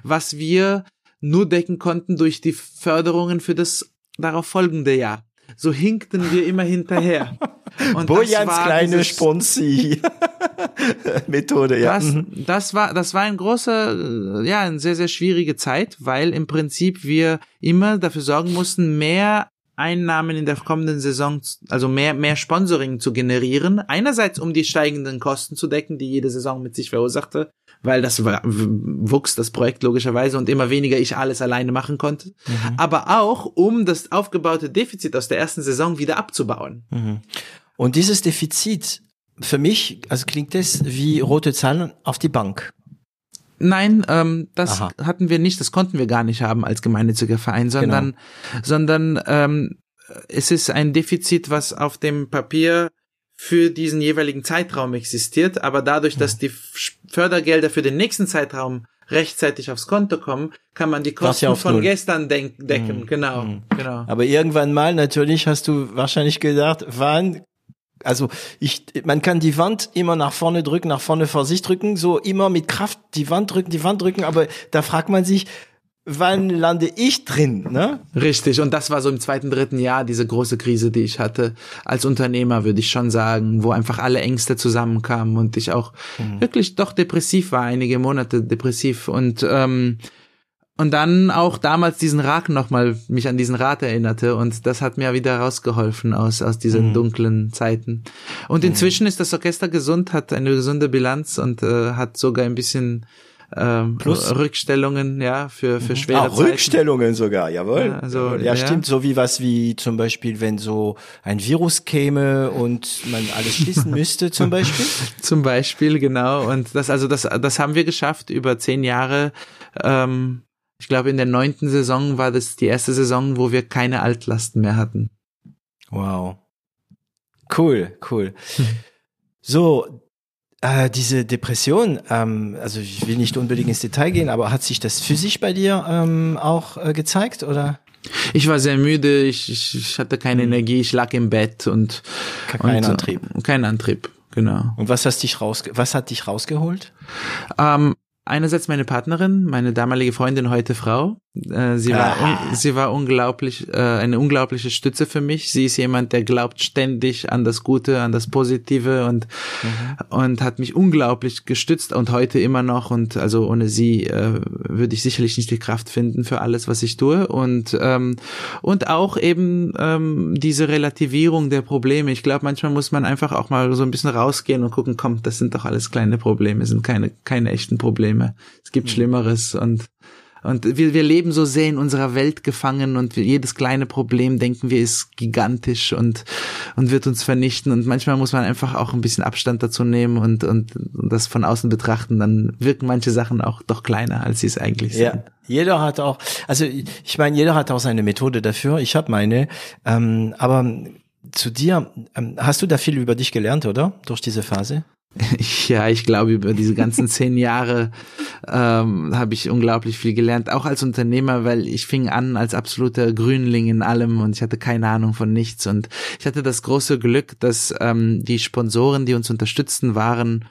was wir nur decken konnten durch die Förderungen für das darauf folgende Jahr. So hinkten wir immer hinterher. (laughs) Und Bojans kleine Sponsi (laughs) Methode, ja. Das, mhm. das war, das war ein großer, ja, eine sehr, sehr schwierige Zeit, weil im Prinzip wir immer dafür sorgen mussten, mehr Einnahmen in der kommenden Saison, also mehr, mehr Sponsoring zu generieren. Einerseits, um die steigenden Kosten zu decken, die jede Saison mit sich verursachte, weil das wuchs, das Projekt logischerweise und immer weniger ich alles alleine machen konnte. Mhm. Aber auch, um das aufgebaute Defizit aus der ersten Saison wieder abzubauen. Mhm. Und dieses Defizit, für mich, also klingt das wie rote Zahlen auf die Bank. Nein, ähm, das Aha. hatten wir nicht, das konnten wir gar nicht haben als gemeinnütziger Verein, sondern, genau. sondern ähm, es ist ein Defizit, was auf dem Papier für diesen jeweiligen Zeitraum existiert, aber dadurch, dass die Fördergelder für den nächsten Zeitraum rechtzeitig aufs Konto kommen, kann man die Kosten ja von null. gestern decken. Mhm. Genau, mhm. genau. Aber irgendwann mal natürlich hast du wahrscheinlich gedacht, wann also ich, man kann die Wand immer nach vorne drücken, nach vorne vor sich drücken, so immer mit Kraft die Wand drücken, die Wand drücken, aber da fragt man sich, wann lande ich drin, ne? Richtig. Und das war so im zweiten, dritten Jahr diese große Krise, die ich hatte als Unternehmer, würde ich schon sagen, wo einfach alle Ängste zusammenkamen und ich auch mhm. wirklich doch depressiv war, einige Monate depressiv und ähm, und dann auch damals diesen Rat nochmal mich an diesen Rat erinnerte und das hat mir wieder rausgeholfen aus aus diesen mhm. dunklen Zeiten. Und mhm. inzwischen ist das Orchester gesund, hat eine gesunde Bilanz und äh, hat sogar ein bisschen ähm, Plus Rückstellungen, ja, für, für mhm. schwere ah, Zeiten. Rückstellungen sogar, jawohl. Ja, also, ja, ja, stimmt, so wie was wie zum Beispiel, wenn so ein Virus käme und man alles schließen (laughs) müsste, zum Beispiel. zum Beispiel, genau. Und das, also das, das haben wir geschafft über zehn Jahre. Ähm, ich glaube, in der neunten Saison war das die erste Saison, wo wir keine Altlasten mehr hatten. Wow. Cool, cool. (laughs) So, äh, diese Depression, ähm, also ich will nicht unbedingt ins Detail gehen, aber hat sich das physisch bei dir ähm, auch äh, gezeigt oder? Ich war sehr müde, ich, ich, hatte keine hm. Energie, ich lag im Bett und kein und, Antrieb. Kein Antrieb, genau. Und was hast dich raus, was hat dich rausgeholt? Ähm, einerseits meine Partnerin, meine damalige Freundin, heute Frau, Äh, sie war, ah. sie war unglaublich, äh, eine unglaubliche Stütze für mich. Sie ist jemand, der glaubt ständig an das Gute, an das Positive und, mhm. und hat mich unglaublich gestützt und heute immer noch. Und also ohne sie äh, würde ich sicherlich nicht die Kraft finden für alles, was ich tue. Und, ähm, und auch eben ähm, diese Relativierung der Probleme. Ich glaube, manchmal muss man einfach auch mal so ein bisschen rausgehen und gucken, komm, das sind doch alles kleine Probleme, sind keine, keine echten Probleme. Es gibt mhm. Schlimmeres und und wir, wir leben so sehr in unserer Welt gefangen und jedes kleine Problem denken wir ist gigantisch und, und wird uns vernichten. Und manchmal muss man einfach auch ein bisschen Abstand dazu nehmen und, und, und das von außen betrachten. Dann wirken manche Sachen auch doch kleiner, als sie es eigentlich sind. Ja. Jeder hat auch, also ich meine, jeder hat auch seine Methode dafür. Ich habe meine, ähm, aber zu dir, ähm, hast du da viel über dich gelernt, oder? Durch diese Phase? (laughs) Ja, ich glaube, über diese ganzen zehn Jahre ähm, habe ich unglaublich viel gelernt, auch als Unternehmer, weil ich fing an als absoluter Grünling in allem und ich hatte keine Ahnung von nichts. Und ich hatte das große Glück, dass ähm, die Sponsoren, die uns unterstützten, waren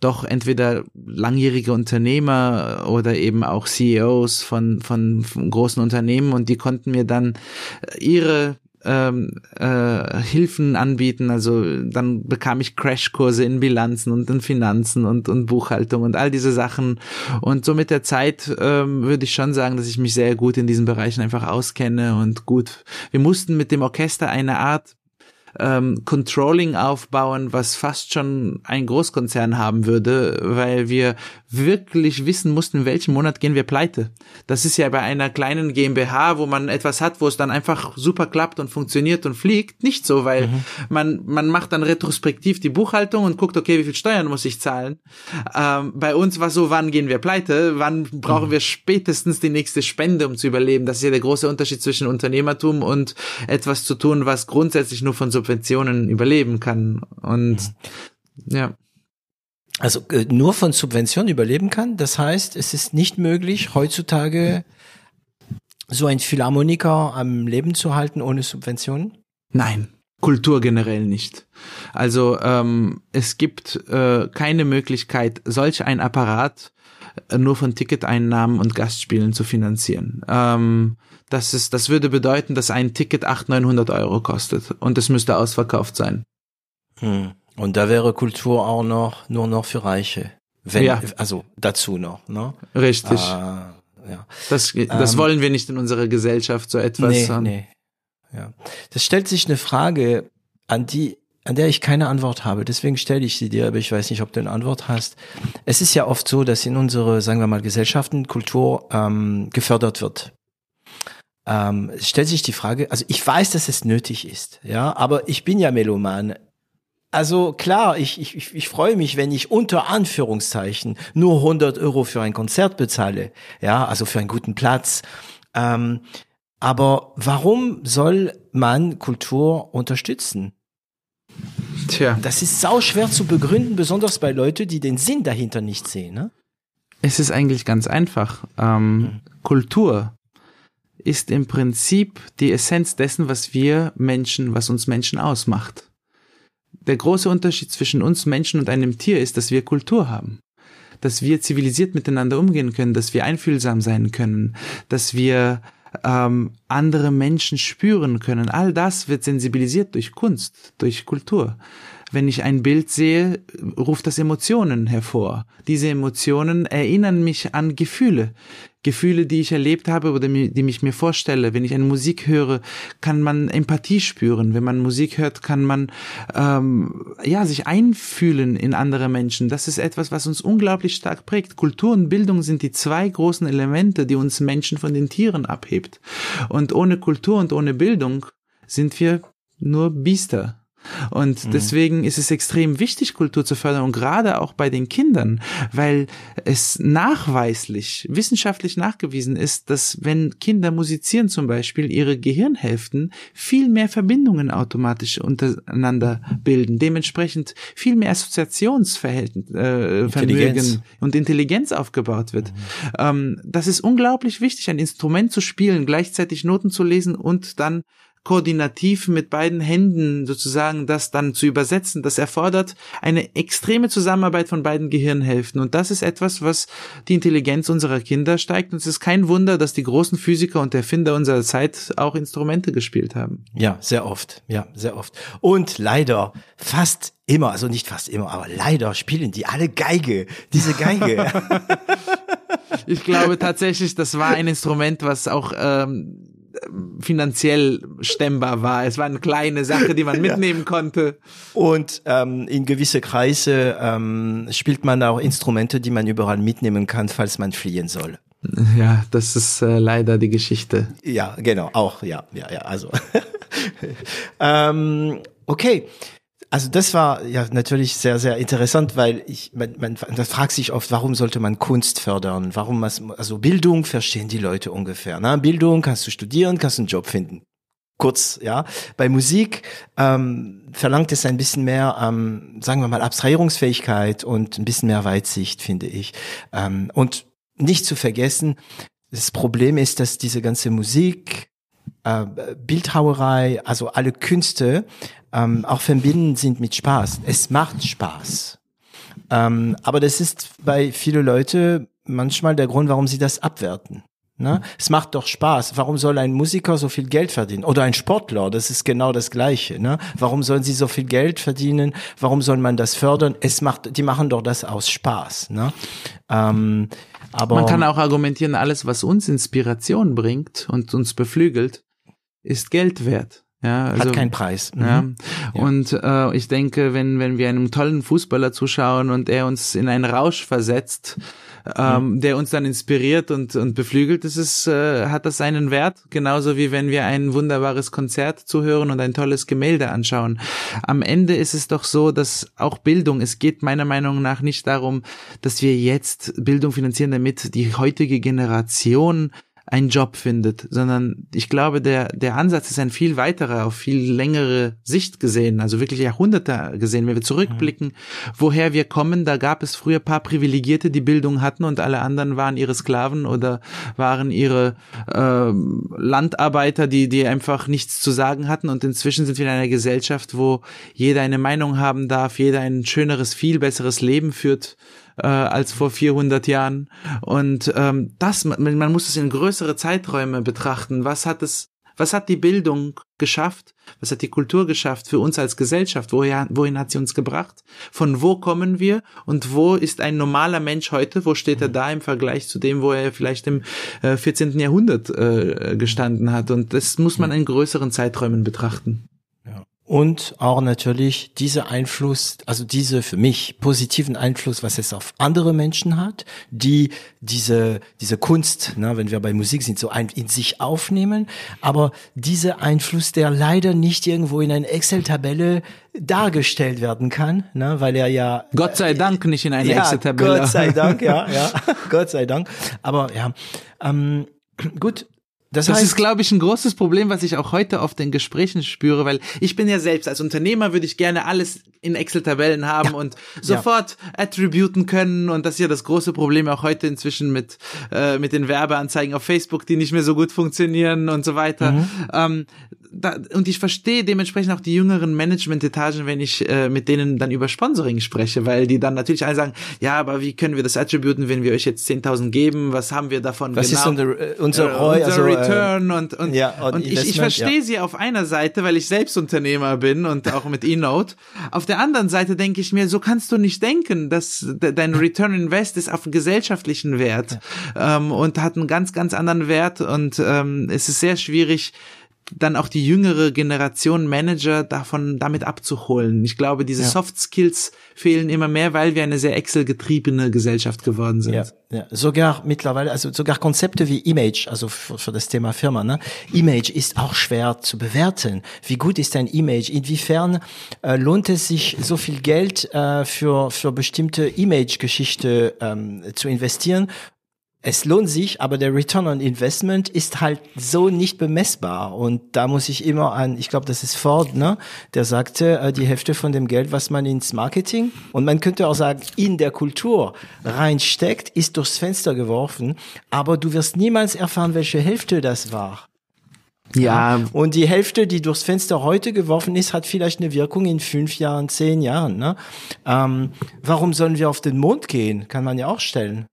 doch entweder langjährige Unternehmer oder eben auch CEOs von, von, von großen Unternehmen und die konnten mir dann ihre ähm, äh, Hilfen anbieten. Also dann bekam ich Crashkurse in Bilanzen und in Finanzen und, und Buchhaltung und all diese Sachen. Und so mit der Zeit ähm, würde ich schon sagen, dass ich mich sehr gut in diesen Bereichen einfach auskenne und gut. Wir mussten mit dem Orchester eine Art ähm, Controlling aufbauen, was fast schon ein Großkonzern haben würde, weil wir wirklich wissen mussten, in welchem Monat gehen wir pleite. Das ist ja bei einer kleinen GmbH, wo man etwas hat, wo es dann einfach super klappt und funktioniert und fliegt, nicht so, weil mhm. man, man macht dann retrospektiv die Buchhaltung und guckt, okay, wie viel Steuern muss ich zahlen. Ähm, bei uns war so, wann gehen wir pleite, wann brauchen mhm. wir spätestens die nächste Spende, um zu überleben. Das ist ja der große Unterschied zwischen Unternehmertum und etwas zu tun, was grundsätzlich nur von Subventionen überleben kann. Und mhm. ja. Also äh, nur von Subventionen überleben kann. Das heißt, es ist nicht möglich, heutzutage so ein Philharmoniker am Leben zu halten ohne Subventionen? Nein, Kultur generell nicht. Also ähm, es gibt äh, keine Möglichkeit, solch ein Apparat äh, nur von Ticketeinnahmen und Gastspielen zu finanzieren. Ähm, das ist, das würde bedeuten, dass ein Ticket 800, 900 Euro kostet und es müsste ausverkauft sein. Hm. Und da wäre Kultur auch noch nur noch für Reiche. Wenn, ja. Also dazu noch, ne? Richtig. Ah, ja. Das, das ähm, wollen wir nicht in unserer Gesellschaft so etwas. Nee, nee. Ja. Das stellt sich eine Frage, an die, an der ich keine Antwort habe. Deswegen stelle ich sie dir, aber ich weiß nicht, ob du eine Antwort hast. Es ist ja oft so, dass in unsere, sagen wir mal, Gesellschaften Kultur ähm, gefördert wird. Ähm, stellt sich die Frage, also ich weiß, dass es nötig ist, ja, aber ich bin ja Meloman. Also klar, ich, ich, ich freue mich, wenn ich unter Anführungszeichen nur 100 Euro für ein Konzert bezahle, ja, also für einen guten Platz. Ähm, aber warum soll man Kultur unterstützen? Tja. Das ist sau schwer zu begründen, besonders bei Leuten, die den Sinn dahinter nicht sehen. Ne? Es ist eigentlich ganz einfach. Ähm, mhm. Kultur ist im Prinzip die Essenz dessen, was wir Menschen, was uns Menschen ausmacht der große Unterschied zwischen uns Menschen und einem Tier ist, dass wir Kultur haben. Dass wir zivilisiert miteinander umgehen können, dass wir einfühlsam sein können, dass wir ähm, andere Menschen spüren können. All das wird sensibilisiert durch Kunst, durch Kultur. Wenn ich ein Bild sehe, ruft das Emotionen hervor. Diese Emotionen erinnern mich an Gefühle. Gefühle, die ich erlebt habe oder die mich mir vorstelle. Wenn ich eine Musik höre, kann man Empathie spüren. Wenn man Musik hört, kann man ähm, ja sich einfühlen in andere Menschen. Das ist etwas, was uns unglaublich stark prägt. Kultur und Bildung sind die zwei großen Elemente, die uns Menschen von den Tieren abhebt. Und ohne Kultur und ohne Bildung sind wir nur Biester. Und mhm. deswegen ist es extrem wichtig, Kultur zu fördern und gerade auch bei den Kindern, weil es nachweislich, wissenschaftlich nachgewiesen ist, dass wenn Kinder musizieren zum Beispiel, ihre Gehirnhälften viel mehr Verbindungen automatisch untereinander bilden, dementsprechend viel mehr Assoziationsverhältnis, äh, Vermögen und Intelligenz aufgebaut wird. Mhm. Ähm, das ist unglaublich wichtig, ein Instrument zu spielen, gleichzeitig Noten zu lesen und dann koordinativ mit beiden Händen sozusagen das dann zu übersetzen, das erfordert eine extreme Zusammenarbeit von beiden Gehirnhälften. Und das ist etwas, was die Intelligenz unserer Kinder steigt. Und es ist kein Wunder, dass die großen Physiker und Erfinder unserer Zeit auch Instrumente gespielt haben. Ja, sehr oft. Ja, sehr oft. Und leider fast immer, also nicht fast immer, aber leider spielen die alle Geige. Diese Geige. (laughs) ich glaube tatsächlich, das war ein Instrument, was auch ähm, finanziell stemmbar war. Es war eine kleine Sache, die man (laughs) mitnehmen ja. konnte. Und ähm, in gewisse Kreise ähm, spielt man auch Instrumente, die man überall mitnehmen kann, falls man fliehen soll. Ja, das ist äh, leider die Geschichte. Ja, genau, auch, ja, ja, ja, also. (laughs) ähm, okay. Also das war ja natürlich sehr, sehr interessant, weil ich, man, man, man fragt sich oft, warum sollte man Kunst fördern? Warum, also Bildung verstehen die Leute ungefähr. Na, Bildung kannst du studieren, kannst einen Job finden. Kurz, ja. Bei Musik ähm, verlangt es ein bisschen mehr, ähm, sagen wir mal, Abstrahierungsfähigkeit und ein bisschen mehr Weitsicht, finde ich. Ähm, und nicht zu vergessen, das Problem ist, dass diese ganze Musik, äh, Bildhauerei, also alle Künste ähm, auch verbinden sind mit Spaß. Es macht Spaß. Ähm, aber das ist bei viele Leute manchmal der Grund, warum sie das abwerten. Ne? Es macht doch Spaß. Warum soll ein Musiker so viel Geld verdienen? Oder ein Sportler, das ist genau das Gleiche. Ne? Warum sollen sie so viel Geld verdienen? Warum soll man das fördern? Es macht, die machen doch das aus Spaß. Ne? Ähm, aber man kann auch argumentieren, alles, was uns Inspiration bringt und uns beflügelt, ist Geld wert. Ja, also, Hat keinen Preis. Mhm. Ja. ja. Und äh, ich denke, wenn, wenn wir einem tollen Fußballer zuschauen und er uns in einen Rausch versetzt, ähm, mhm. der uns dann inspiriert und, und beflügelt, das ist, äh, hat das seinen Wert. Genauso wie wenn wir ein wunderbares Konzert zuhören und ein tolles Gemälde anschauen. Am Ende ist es doch so, dass auch Bildung, es geht meiner Meinung nach nicht darum, dass wir jetzt Bildung finanzieren, damit die heutige Generation einen Job findet, sondern ich glaube, der, der Ansatz ist ein viel weiterer, auf viel längere Sicht gesehen, also wirklich Jahrhunderte gesehen. Wenn wir zurückblicken, woher wir kommen, da gab es früher paar Privilegierte, die Bildung hatten und alle anderen waren ihre Sklaven oder waren ihre äh, Landarbeiter, die, die einfach nichts zu sagen hatten. Und inzwischen sind wir in einer Gesellschaft, wo jeder eine Meinung haben darf, jeder ein schöneres, viel besseres Leben führt äh, als vor 400 Jahren. Und ähm, das, man, man muss es in größere Zeiträume betrachten. Was hat es, was hat die Bildung geschafft? Was hat die Kultur geschafft für uns als Gesellschaft? Woher, wohin hat sie uns gebracht? Von wo kommen wir? Und wo ist ein normaler Mensch heute? Wo steht er da im Vergleich zu dem, wo er vielleicht im äh, 14. Jahrhundert äh, gestanden hat? Und das muss man in größeren Zeiträumen betrachten und auch natürlich dieser Einfluss, also diese für mich positiven Einfluss, was es auf andere Menschen hat, die diese diese Kunst, ne, wenn wir bei Musik sind, so ein, in sich aufnehmen, aber dieser Einfluss, der leider nicht irgendwo in einer Excel-Tabelle dargestellt werden kann, ne, weil er ja Gott sei Dank nicht in einer ja, Excel-Tabelle. Gott sei Dank, ja, ja, (laughs) Gott sei Dank. Aber ja, ähm, gut, das, das heißt, ist, glaube ich, ein großes Problem, was ich auch heute auf den Gesprächen spüre, weil ich bin ja selbst als Unternehmer würde ich gerne alles in Excel-Tabellen haben ja. und sofort ja. attributen können und das ist ja das große Problem auch heute inzwischen mit äh, mit den Werbeanzeigen auf Facebook, die nicht mehr so gut funktionieren und so weiter. Mhm. Ähm, da, und ich verstehe dementsprechend auch die jüngeren Management-Etagen, wenn ich äh, mit denen dann über Sponsoring spreche, weil die dann natürlich alle sagen, ja, aber wie können wir das attributen, wenn wir euch jetzt 10.000 geben, was haben wir davon was genau? Ist unser, äh, ROI, unser äh, Return und, und, ja, und, und ich, ich verstehe ja. sie auf einer Seite, weil ich selbst Unternehmer bin und auch mit eNote. Auf der anderen Seite denke ich mir, so kannst du nicht denken, dass dein Return Invest ist auf gesellschaftlichen Wert ja. ähm, und hat einen ganz, ganz anderen Wert und ähm, es ist sehr schwierig, dann auch die jüngere Generation Manager davon damit abzuholen. Ich glaube, diese ja. Soft Skills fehlen immer mehr, weil wir eine sehr Excel getriebene Gesellschaft geworden sind. Ja, ja. sogar mittlerweile, also sogar Konzepte wie Image, also für, für das Thema Firma, ne? Image ist auch schwer zu bewerten. Wie gut ist ein Image? Inwiefern äh, lohnt es sich, so viel Geld äh, für für bestimmte Image-Geschichte ähm, zu investieren? Es lohnt sich, aber der Return on Investment ist halt so nicht bemessbar. Und da muss ich immer an, ich glaube, das ist Ford, ne? Der sagte, äh, die Hälfte von dem Geld, was man ins Marketing und man könnte auch sagen, in der Kultur reinsteckt, ist durchs Fenster geworfen, aber du wirst niemals erfahren, welche Hälfte das war. Ja. Und die Hälfte, die durchs Fenster heute geworfen ist, hat vielleicht eine Wirkung in fünf Jahren, zehn Jahren. Ne? Ähm, warum sollen wir auf den Mond gehen? Kann man ja auch stellen.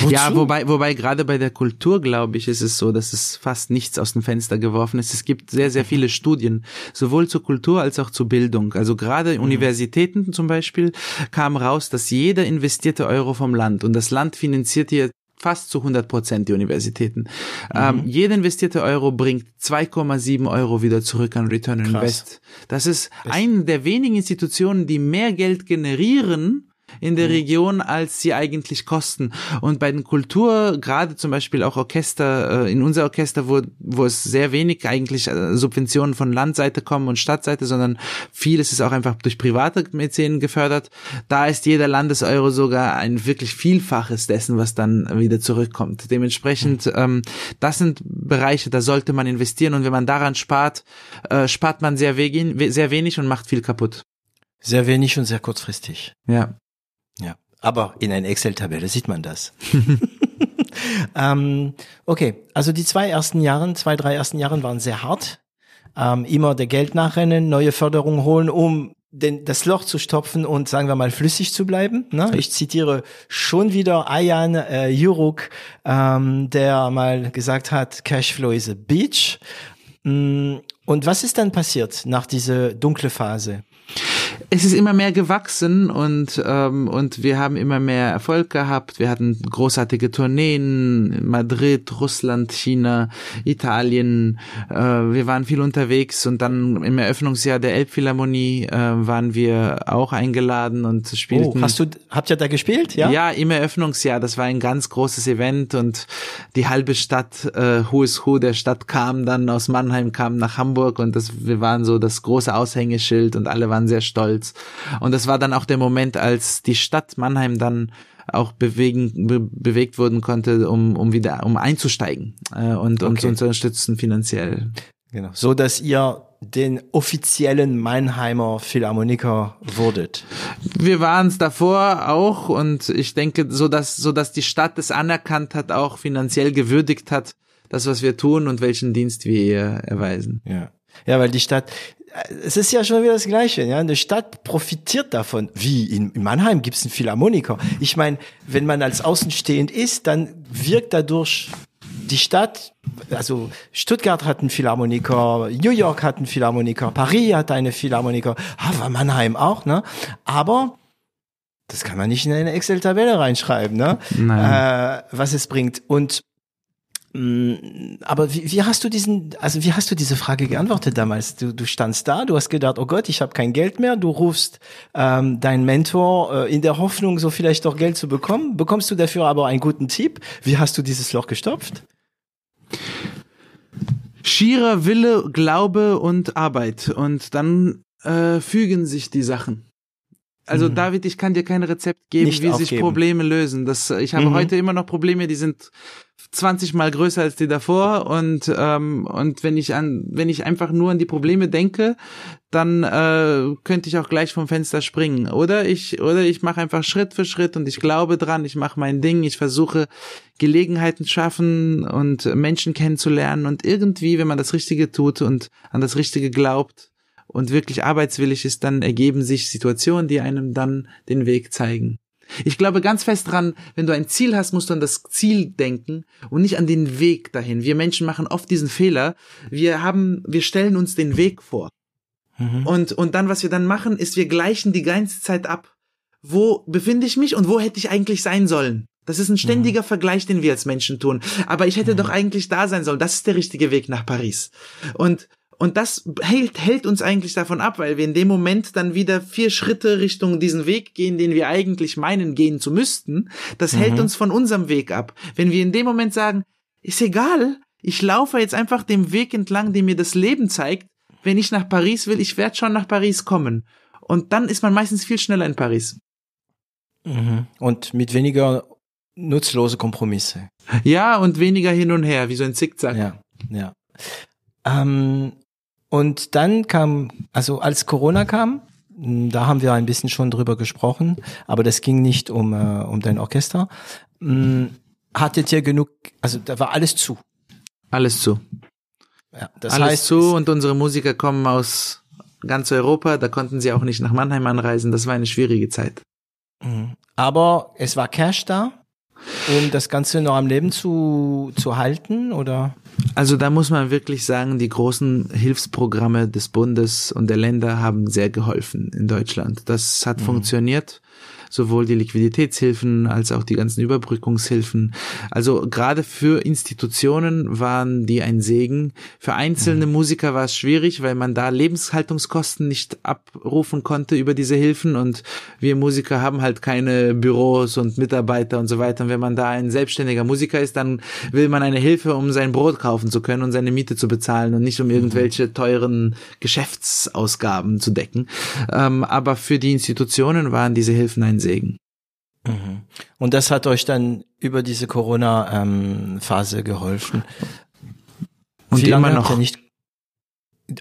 Wozu? Ja, wobei, wobei gerade bei der Kultur, glaube ich, ist es so, dass es fast nichts aus dem Fenster geworfen ist. Es gibt sehr, sehr viele Studien, sowohl zur Kultur als auch zur Bildung. Also gerade mhm. Universitäten zum Beispiel kam raus, dass jeder investierte Euro vom Land und das Land finanziert hier fast zu 100 Prozent die Universitäten. Mhm. Ähm, jeder investierte Euro bringt 2,7 Euro wieder zurück an Return on Invest. Das ist eine der wenigen Institutionen, die mehr Geld generieren in der mhm. Region, als sie eigentlich kosten. Und bei den Kultur, gerade zum Beispiel auch Orchester, äh, in unser Orchester, wo, wo es sehr wenig eigentlich äh, Subventionen von Landseite kommen und Stadtseite, sondern vieles ist auch einfach durch private Mäzenen gefördert. Da ist jeder Landeseuro sogar ein wirklich Vielfaches dessen, was dann wieder zurückkommt. Dementsprechend, mhm. ähm, das sind Bereiche, da sollte man investieren und wenn man daran spart, äh, spart man sehr, wenig, sehr wenig und macht viel kaputt. Sehr wenig und sehr kurzfristig. Ja. Ja, aber in einer Excel-Tabelle sieht man das. (laughs) ähm, okay, also die zwei ersten Jahren, zwei, drei ersten Jahren waren sehr hart. Ähm, immer der Geld nachrennen, neue Förderung holen, um den, das Loch zu stopfen und sagen wir mal flüssig zu bleiben. Ne? Ich zitiere schon wieder Ayan äh, Juruk, ähm, der mal gesagt hat, Cashflow is a beach. Mm, und was ist dann passiert nach dieser dunkle Phase? Es ist immer mehr gewachsen und ähm, und wir haben immer mehr Erfolg gehabt. Wir hatten großartige Tourneen Madrid, Russland, China, Italien. Äh, wir waren viel unterwegs und dann im Eröffnungsjahr der Elbphilharmonie äh, waren wir auch eingeladen und spielten. Oh, hast du habt ihr da gespielt? Ja. Ja, im Eröffnungsjahr. Das war ein ganz großes Event und die halbe Stadt, äh, Who is Who der Stadt kam dann aus Mannheim kam nach Hamburg und das wir waren so das große Aushängeschild und alle waren sehr stolz. Und das war dann auch der Moment, als die Stadt Mannheim dann auch bewegen, be bewegt wurden konnte, um, um wieder, um einzusteigen äh, und okay. uns zu unterstützen finanziell. Genau. So dass ihr den offiziellen Mannheimer Philharmoniker wurdet. Wir waren es davor auch und ich denke, so dass, so dass die Stadt es anerkannt hat, auch finanziell gewürdigt hat, das, was wir tun und welchen Dienst wir ihr erweisen. Ja. Ja, weil die Stadt, es ist ja schon wieder das Gleiche. Ja, eine Stadt profitiert davon. Wie in, Mannheim gibt es einen Philharmoniker. Ich meine, wenn man als Außenstehend ist, dann wirkt dadurch die Stadt. Also Stuttgart hat einen Philharmoniker, New York hat einen Philharmoniker, Paris hat eine Philharmoniker, aber Mannheim auch. Ne, aber das kann man nicht in eine Excel-Tabelle reinschreiben, ne? Nein. Äh, was es bringt. Und aber wie, wie hast du diesen, also wie hast du diese Frage geantwortet damals? Du, du standst da, du hast gedacht, oh Gott, ich habe kein Geld mehr. Du rufst ähm, deinen Mentor äh, in der Hoffnung, so vielleicht doch Geld zu bekommen. Bekommst du dafür aber einen guten Tipp? Wie hast du dieses Loch gestopft? Schierer Wille, Glaube und Arbeit. Und dann äh, fügen sich die Sachen. Also mhm. David, ich kann dir kein Rezept geben, Nicht wie aufgeben. sich Probleme lösen. Das, ich habe mhm. heute immer noch Probleme, die sind 20 mal größer als die davor und ähm, und wenn ich an wenn ich einfach nur an die Probleme denke, dann äh, könnte ich auch gleich vom Fenster springen oder ich oder ich mache einfach Schritt für Schritt und ich glaube dran, ich mache mein Ding, ich versuche Gelegenheiten schaffen und Menschen kennenzulernen und irgendwie, wenn man das Richtige tut und an das Richtige glaubt, und wirklich arbeitswillig ist, dann ergeben sich Situationen, die einem dann den Weg zeigen. Ich glaube ganz fest dran, wenn du ein Ziel hast, musst du an das Ziel denken und nicht an den Weg dahin. Wir Menschen machen oft diesen Fehler. Wir haben, wir stellen uns den Weg vor. Mhm. Und, und dann, was wir dann machen, ist, wir gleichen die ganze Zeit ab. Wo befinde ich mich und wo hätte ich eigentlich sein sollen? Das ist ein ständiger mhm. Vergleich, den wir als Menschen tun. Aber ich hätte mhm. doch eigentlich da sein sollen. Das ist der richtige Weg nach Paris. Und und das hält, hält uns eigentlich davon ab, weil wir in dem Moment dann wieder vier Schritte Richtung diesen Weg gehen, den wir eigentlich meinen gehen zu müssten. Das mhm. hält uns von unserem Weg ab. Wenn wir in dem Moment sagen, ist egal, ich laufe jetzt einfach dem Weg entlang, den mir das Leben zeigt. Wenn ich nach Paris will, ich werde schon nach Paris kommen. Und dann ist man meistens viel schneller in Paris. Mhm. Und mit weniger nutzlose Kompromisse. Ja, und weniger hin und her, wie so ein Zickzack. Ja, ja. Ähm, und dann kam, also als Corona kam, hm, da haben wir ein bisschen schon drüber gesprochen, aber das ging nicht um, äh, um dein Orchester. Hm, hattet ihr genug, also da war alles zu. Alles zu. ja. Das Alles heißt, zu und unsere Musiker kommen aus ganz Europa. Da konnten sie auch nicht nach Mannheim anreisen. Das war eine schwierige Zeit. Mhm. Aber es war Cash da, um das Ganze noch am Leben zu, zu halten, oder? Also da muss man wirklich sagen, die großen Hilfsprogramme des Bundes und der Länder haben sehr geholfen in Deutschland. Das hat mhm. funktioniert sowohl die Liquiditätshilfen als auch die ganzen Überbrückungshilfen. Also gerade für Institutionen waren die ein Segen. Für einzelne mhm. Musiker war es schwierig, weil man da Lebenshaltungskosten nicht abrufen konnte über diese Hilfen und wir Musiker haben halt keine Büros und Mitarbeiter und so weiter. Und wenn man da ein selbstständiger Musiker ist, dann will man eine Hilfe, um sein Brot kaufen zu können und seine Miete zu bezahlen und nicht um mhm. irgendwelche teuren Geschäftsausgaben zu decken. Ähm, aber für die Institutionen waren diese Hilfen ein Segen. Mhm. Und das hat euch dann über diese Corona-Phase ähm, geholfen. Und wie lange immer noch. Habt ihr nicht,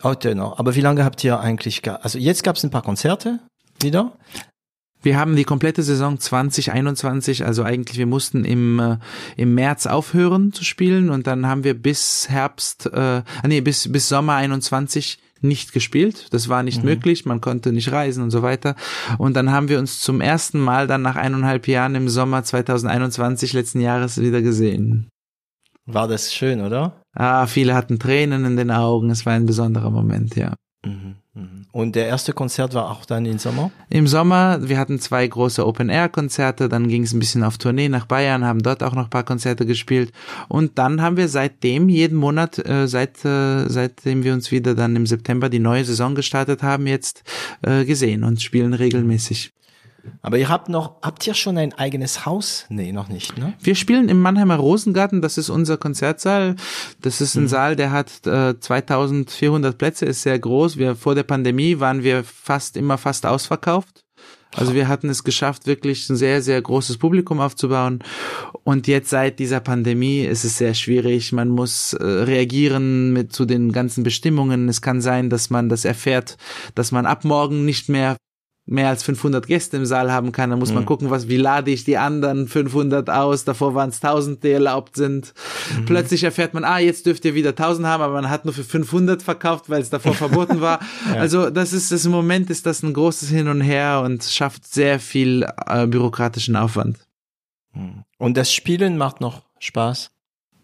heute noch. Aber wie lange habt ihr eigentlich, also jetzt gab es ein paar Konzerte wieder? Wir haben die komplette Saison 2021, also eigentlich wir mussten im äh, im März aufhören zu spielen und dann haben wir bis Herbst, äh, ah, nee bis bis Sommer 21 nicht gespielt. Das war nicht mhm. möglich, man konnte nicht reisen und so weiter. Und dann haben wir uns zum ersten Mal dann nach eineinhalb Jahren im Sommer 2021 letzten Jahres wieder gesehen. War das schön, oder? Ah, viele hatten Tränen in den Augen. Es war ein besonderer Moment, ja. Mhm. Mhm. Und der erste Konzert war auch dann im Sommer? Im Sommer, wir hatten zwei große Open-Air-Konzerte, dann ging es ein bisschen auf Tournee nach Bayern, haben dort auch noch ein paar Konzerte gespielt und dann haben wir seitdem jeden Monat, äh, seit, äh, seitdem wir uns wieder dann im September die neue Saison gestartet haben, jetzt äh, gesehen und spielen regelmäßig. Aber ihr habt noch, habt ihr schon ein eigenes Haus? Nee, noch nicht, ne? Wir spielen im Mannheimer Rosengarten, das ist unser Konzertsaal. Das ist ein mhm. Saal, der hat äh, 2400 Plätze, ist sehr groß. Wir, vor der Pandemie waren wir fast immer fast ausverkauft. Also wir hatten es geschafft, wirklich ein sehr, sehr großes Publikum aufzubauen. Und jetzt seit dieser Pandemie ist es sehr schwierig. Man muss äh, reagieren mit zu den ganzen Bestimmungen. Es kann sein, dass man das erfährt, dass man ab morgen nicht mehr mehr als 500 Gäste im Saal haben kann, dann muss mhm. man gucken, was, wie lade ich die anderen 500 aus, davor waren es 1000, die erlaubt sind. Mhm. Plötzlich erfährt man, ah, jetzt dürft ihr wieder 1000 haben, aber man hat nur für 500 verkauft, weil es davor verboten war. (laughs) ja. Also das ist, das im Moment ist das ein großes Hin und Her und schafft sehr viel äh, bürokratischen Aufwand. Mhm. Und das Spielen macht noch Spaß?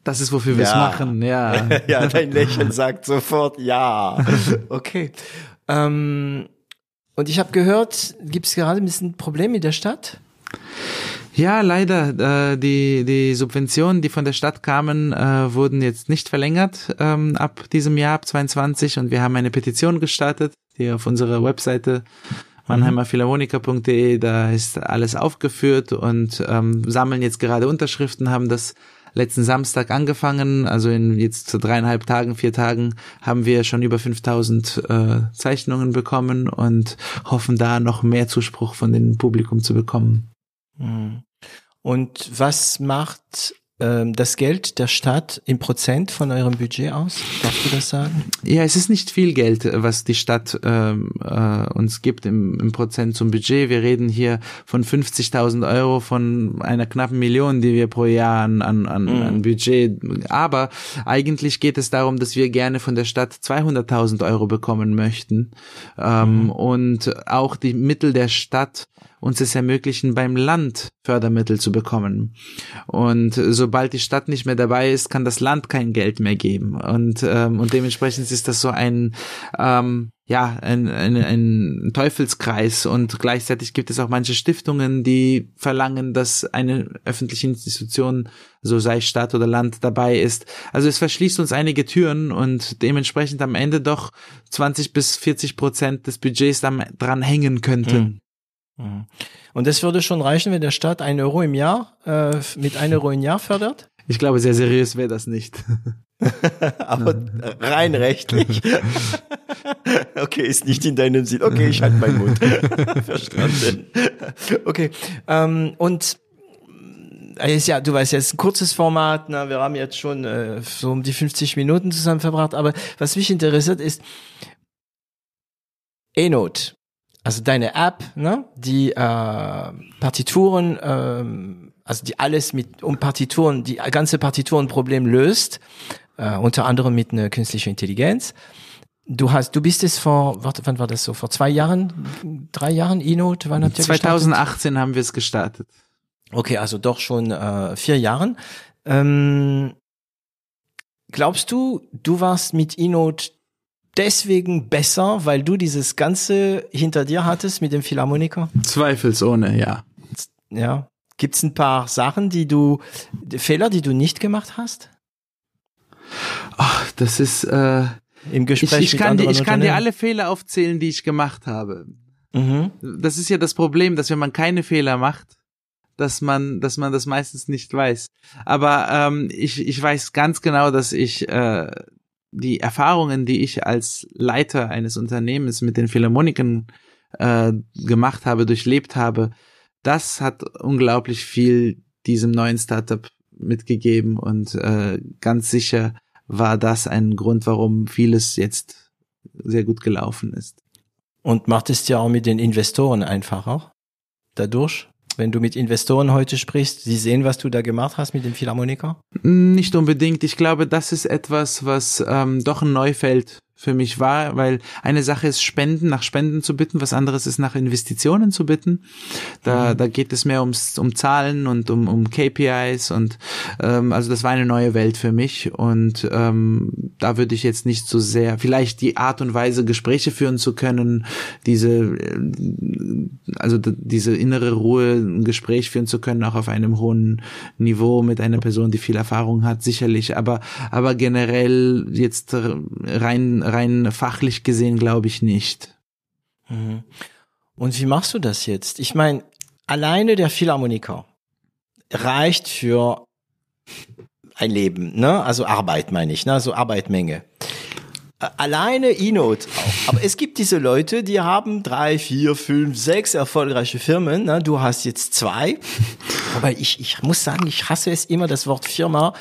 Das ist, wofür wir es machen, ja. (laughs) ja, dein Lächeln (laughs) sagt sofort ja. Okay. Ähm, und ich habe gehört, gibt es gerade ein bisschen Probleme in der Stadt? Ja, leider. Äh, die, die Subventionen, die von der Stadt kamen, äh, wurden jetzt nicht verlängert ähm, ab diesem Jahr, ab 22. Und wir haben eine Petition gestartet, die auf unserer Webseite mannheimerphilharmoniker.de, da ist alles aufgeführt und ähm, sammeln jetzt gerade Unterschriften, haben das letzten Samstag angefangen, also in jetzt zu dreieinhalb Tagen, vier Tagen haben wir schon über 5000 äh, Zeichnungen bekommen und hoffen da noch mehr Zuspruch von dem Publikum zu bekommen. Mhm. Und was macht das Geld der Stadt im Prozent von eurem Budget aus? Darfst du das sagen? Ja, es ist nicht viel Geld, was die Stadt ähm, äh, uns gibt im, im Prozent zum Budget. Wir reden hier von 50.000 Euro von einer knappen Million, die wir pro Jahr an, an, an, mhm. an Budget. Aber eigentlich geht es darum, dass wir gerne von der Stadt 200.000 Euro bekommen möchten ähm, mhm. und auch die Mittel der Stadt uns es ermöglichen, beim Land Fördermittel zu bekommen. Und sobald die Stadt nicht mehr dabei ist, kann das Land kein Geld mehr geben. Und, ähm, und dementsprechend ist das so ein, ähm, ja, ein, ein, ein Teufelskreis und gleichzeitig gibt es auch manche Stiftungen, die verlangen, dass eine öffentliche Institution, so sei Stadt oder Land, dabei ist. Also es verschließt uns einige Türen und dementsprechend am Ende doch 20 bis 40 Prozent des Budgets dran hängen könnten. Mhm. Mhm. Und das würde schon reichen, wenn der Staat ein Euro im Jahr äh, mit ein Euro im Jahr fördert? Ich glaube, sehr seriös wäre das nicht. (laughs) Aber rein rechtlich. (laughs) okay, ist nicht in deinem Sinn. Okay, ich halte meinen Mund. (laughs) Verstanden. Okay. Ähm, und äh, ist ja, du weißt ja, es ist ein kurzes Format. Na, wir haben jetzt schon äh, so um die 50 Minuten zusammen verbracht. Aber was mich interessiert ist E-Note also deine App, ne, die äh, Partituren, ähm, also die alles mit um Partituren, die ganze Partiturenproblem löst. äh, unter anderem mit einer künstlichen Intelligenz. Du hast, du bist es vor, warte, wann war das so? Vor zwei Jahren, drei Jahren, E-Note? Wann habt ihr 2018 gestartet? haben wir es gestartet. Okay, also doch schon äh, vier Jahren. Ähm, glaubst du, du warst mit E-Note deswegen besser, weil du dieses Ganze hinter dir hattest mit dem Philharmoniker? Zweifelsohne, ja. Ja. Gibt es ein paar Sachen, die du, Fehler, die du nicht gemacht hast? Ach, das ist, äh, im Gespräch ich, ich kann, dir, ich kann dir alle Fehler aufzählen, die ich gemacht habe. Mhm. Das ist ja das Problem, dass wenn man keine Fehler macht, dass man, dass man das meistens nicht weiß. Aber ähm, ich, ich weiß ganz genau, dass ich äh, die Erfahrungen, die ich als Leiter eines Unternehmens mit den Philharmonikern äh, gemacht habe, durchlebt habe, das hat unglaublich viel diesem neuen Startup mitgegeben und äh, ganz sicher war das ein Grund, warum vieles jetzt sehr gut gelaufen ist. Und macht es ja auch mit den Investoren einfacher dadurch? Wenn du mit Investoren heute sprichst, sie sehen, was du da gemacht hast mit dem Philharmoniker? Nicht unbedingt. Ich glaube, das ist etwas, was ähm, doch ein Neufeld für mich war, weil eine Sache ist Spenden, nach Spenden zu bitten, was anderes ist nach Investitionen zu bitten. Da, mhm. da geht es mehr ums, um Zahlen und um, um KPIs und ähm, also das war eine neue Welt für mich und ähm, da würde ich jetzt nicht so sehr, vielleicht die Art und Weise, Gespräche führen zu können, diese, äh, also diese innere Ruhe, ein Gespräch führen zu können, auch auf einem hohen Niveau mit einer Person, die viel Erfahrung hat, sicherlich, aber, aber generell jetzt rein rein fachlich gesehen glaube ich nicht. Mhm. Und wie machst du das jetzt? Ich meine, alleine der Philharmoniker reicht für ein Leben, ne? Also Arbeit meine ich, ne? Also Arbeitmenge. Alleine E-Note auch. Aber es gibt diese Leute, die haben drei, vier, fünf, sechs erfolgreiche Firmen. Ne? Du hast jetzt zwei. (laughs) Aber ich, ich muss sagen, ich hasse es immer, das Wort Firma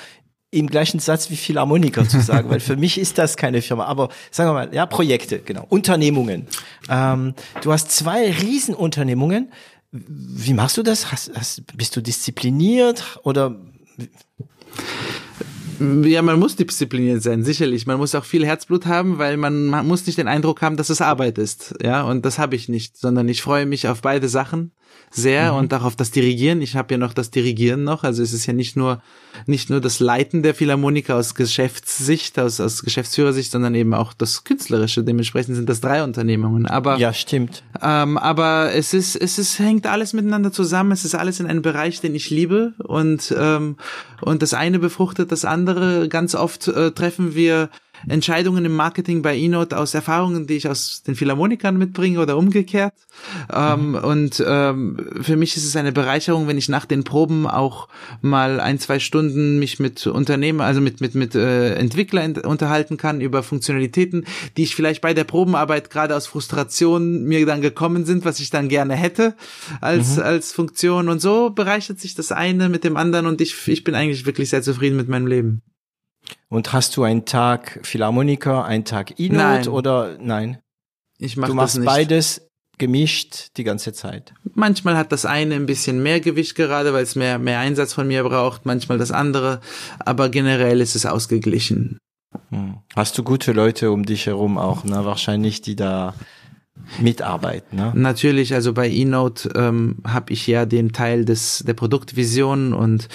im gleichen Satz wie Philharmoniker zu sagen, weil für mich ist das keine Firma. Aber sagen wir mal, ja, Projekte, genau, Unternehmungen. Ähm, du hast zwei Riesenunternehmungen. Wie machst du das? Hast, hast, bist du diszipliniert oder? Ja, man muss diszipliniert sein, sicherlich. Man muss auch viel Herzblut haben, weil man, man muss nicht den Eindruck haben, dass es Arbeit ist. Ja, und das habe ich nicht, sondern ich freue mich auf beide Sachen sehr mhm. und auch auf das Dirigieren. Ich habe ja noch das Dirigieren noch, also es ist ja nicht nur nicht nur das Leiten der Philharmoniker aus Geschäftssicht, aus, aus Geschäftsführersicht, sondern eben auch das Künstlerische. Dementsprechend sind das drei Unternehmungen. Aber ja, stimmt. Ähm, aber es ist es ist hängt alles miteinander zusammen. Es ist alles in einem Bereich, den ich liebe und ähm, und das eine befruchtet das andere. Ganz oft äh, treffen wir Entscheidungen im Marketing bei eNote aus Erfahrungen, die ich aus den Philharmonikern mitbringe oder umgekehrt. Ähm, mhm. und ähm, für mich ist es eine Bereicherung, wenn ich nach den Proben auch mal ein, zwei Stunden mich mit Unternehmen, also mit, mit, mit äh, Entwicklern unterhalten kann über Funktionalitäten, die ich vielleicht bei der Probenarbeit gerade aus Frustration mir dann gekommen sind, was ich dann gerne hätte als, mhm. als Funktion. Und so bereichert sich das eine mit dem anderen und ich, ich bin eigentlich wirklich sehr zufrieden mit meinem Leben. Und hast du einen Tag Philharmoniker, einen Tag E-Note oder nein? Ich mach du machst beides gemischt die ganze Zeit. Manchmal hat das eine ein bisschen mehr Gewicht gerade, weil es mehr, mehr Einsatz von mir braucht, manchmal das andere, aber generell ist es ausgeglichen. Hm. Hast du gute Leute um dich herum auch, ne? Wahrscheinlich, die da mitarbeiten. Ne? Natürlich, also bei eNote ähm, habe ich ja den Teil des der Produktvision und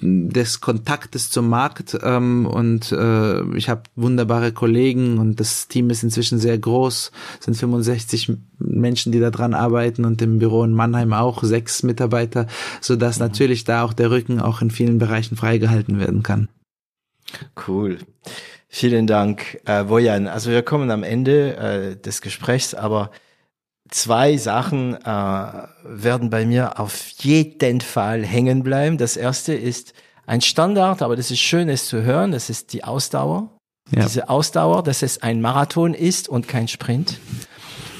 des Kontaktes zum Markt ähm, und äh, ich habe wunderbare Kollegen und das Team ist inzwischen sehr groß, es sind 65 Menschen, die da dran arbeiten und im Büro in Mannheim auch sechs Mitarbeiter, so dass mhm. natürlich da auch der Rücken auch in vielen Bereichen freigehalten werden kann. Cool. Vielen Dank, äh, Bojan. Also wir kommen am Ende äh, des Gesprächs, aber zwei Sachen äh, werden bei mir auf jeden Fall hängen bleiben. Das erste ist ein Standard, aber das ist schön, es zu hören. Das ist die Ausdauer. Ja. Diese Ausdauer, dass es ein Marathon ist und kein Sprint.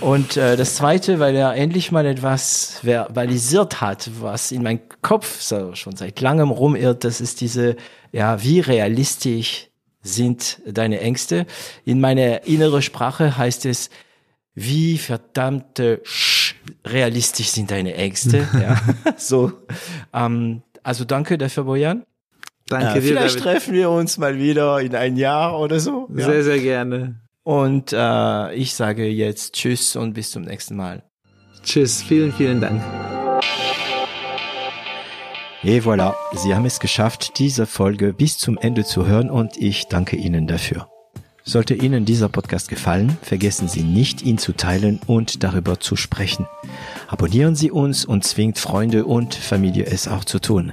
Und äh, das Zweite, weil er endlich mal etwas verbalisiert hat, was in meinem Kopf so schon seit langem rumirrt, das ist diese, ja, wie realistisch sind deine Ängste. In meiner inneren Sprache heißt es, wie verdammte Sch realistisch sind deine Ängste. (laughs) ja, (laughs) so. Ähm, also danke dafür, Bojan. Danke äh, dir. Vielleicht David. treffen wir uns mal wieder in ein Jahr oder so. Sehr, ja. sehr gerne. Und äh, ich sage jetzt Tschüss und bis zum nächsten Mal. Tschüss, vielen, vielen Dank. Et voilà, Sie haben es geschafft, diese Folge bis zum Ende zu hören und ich danke Ihnen dafür. Sollte Ihnen dieser Podcast gefallen, vergessen Sie nicht, ihn zu teilen und darüber zu sprechen. Abonnieren Sie uns und zwingt Freunde und Familie es auch zu tun.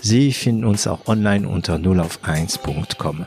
Sie finden uns auch online unter 0auf1.com.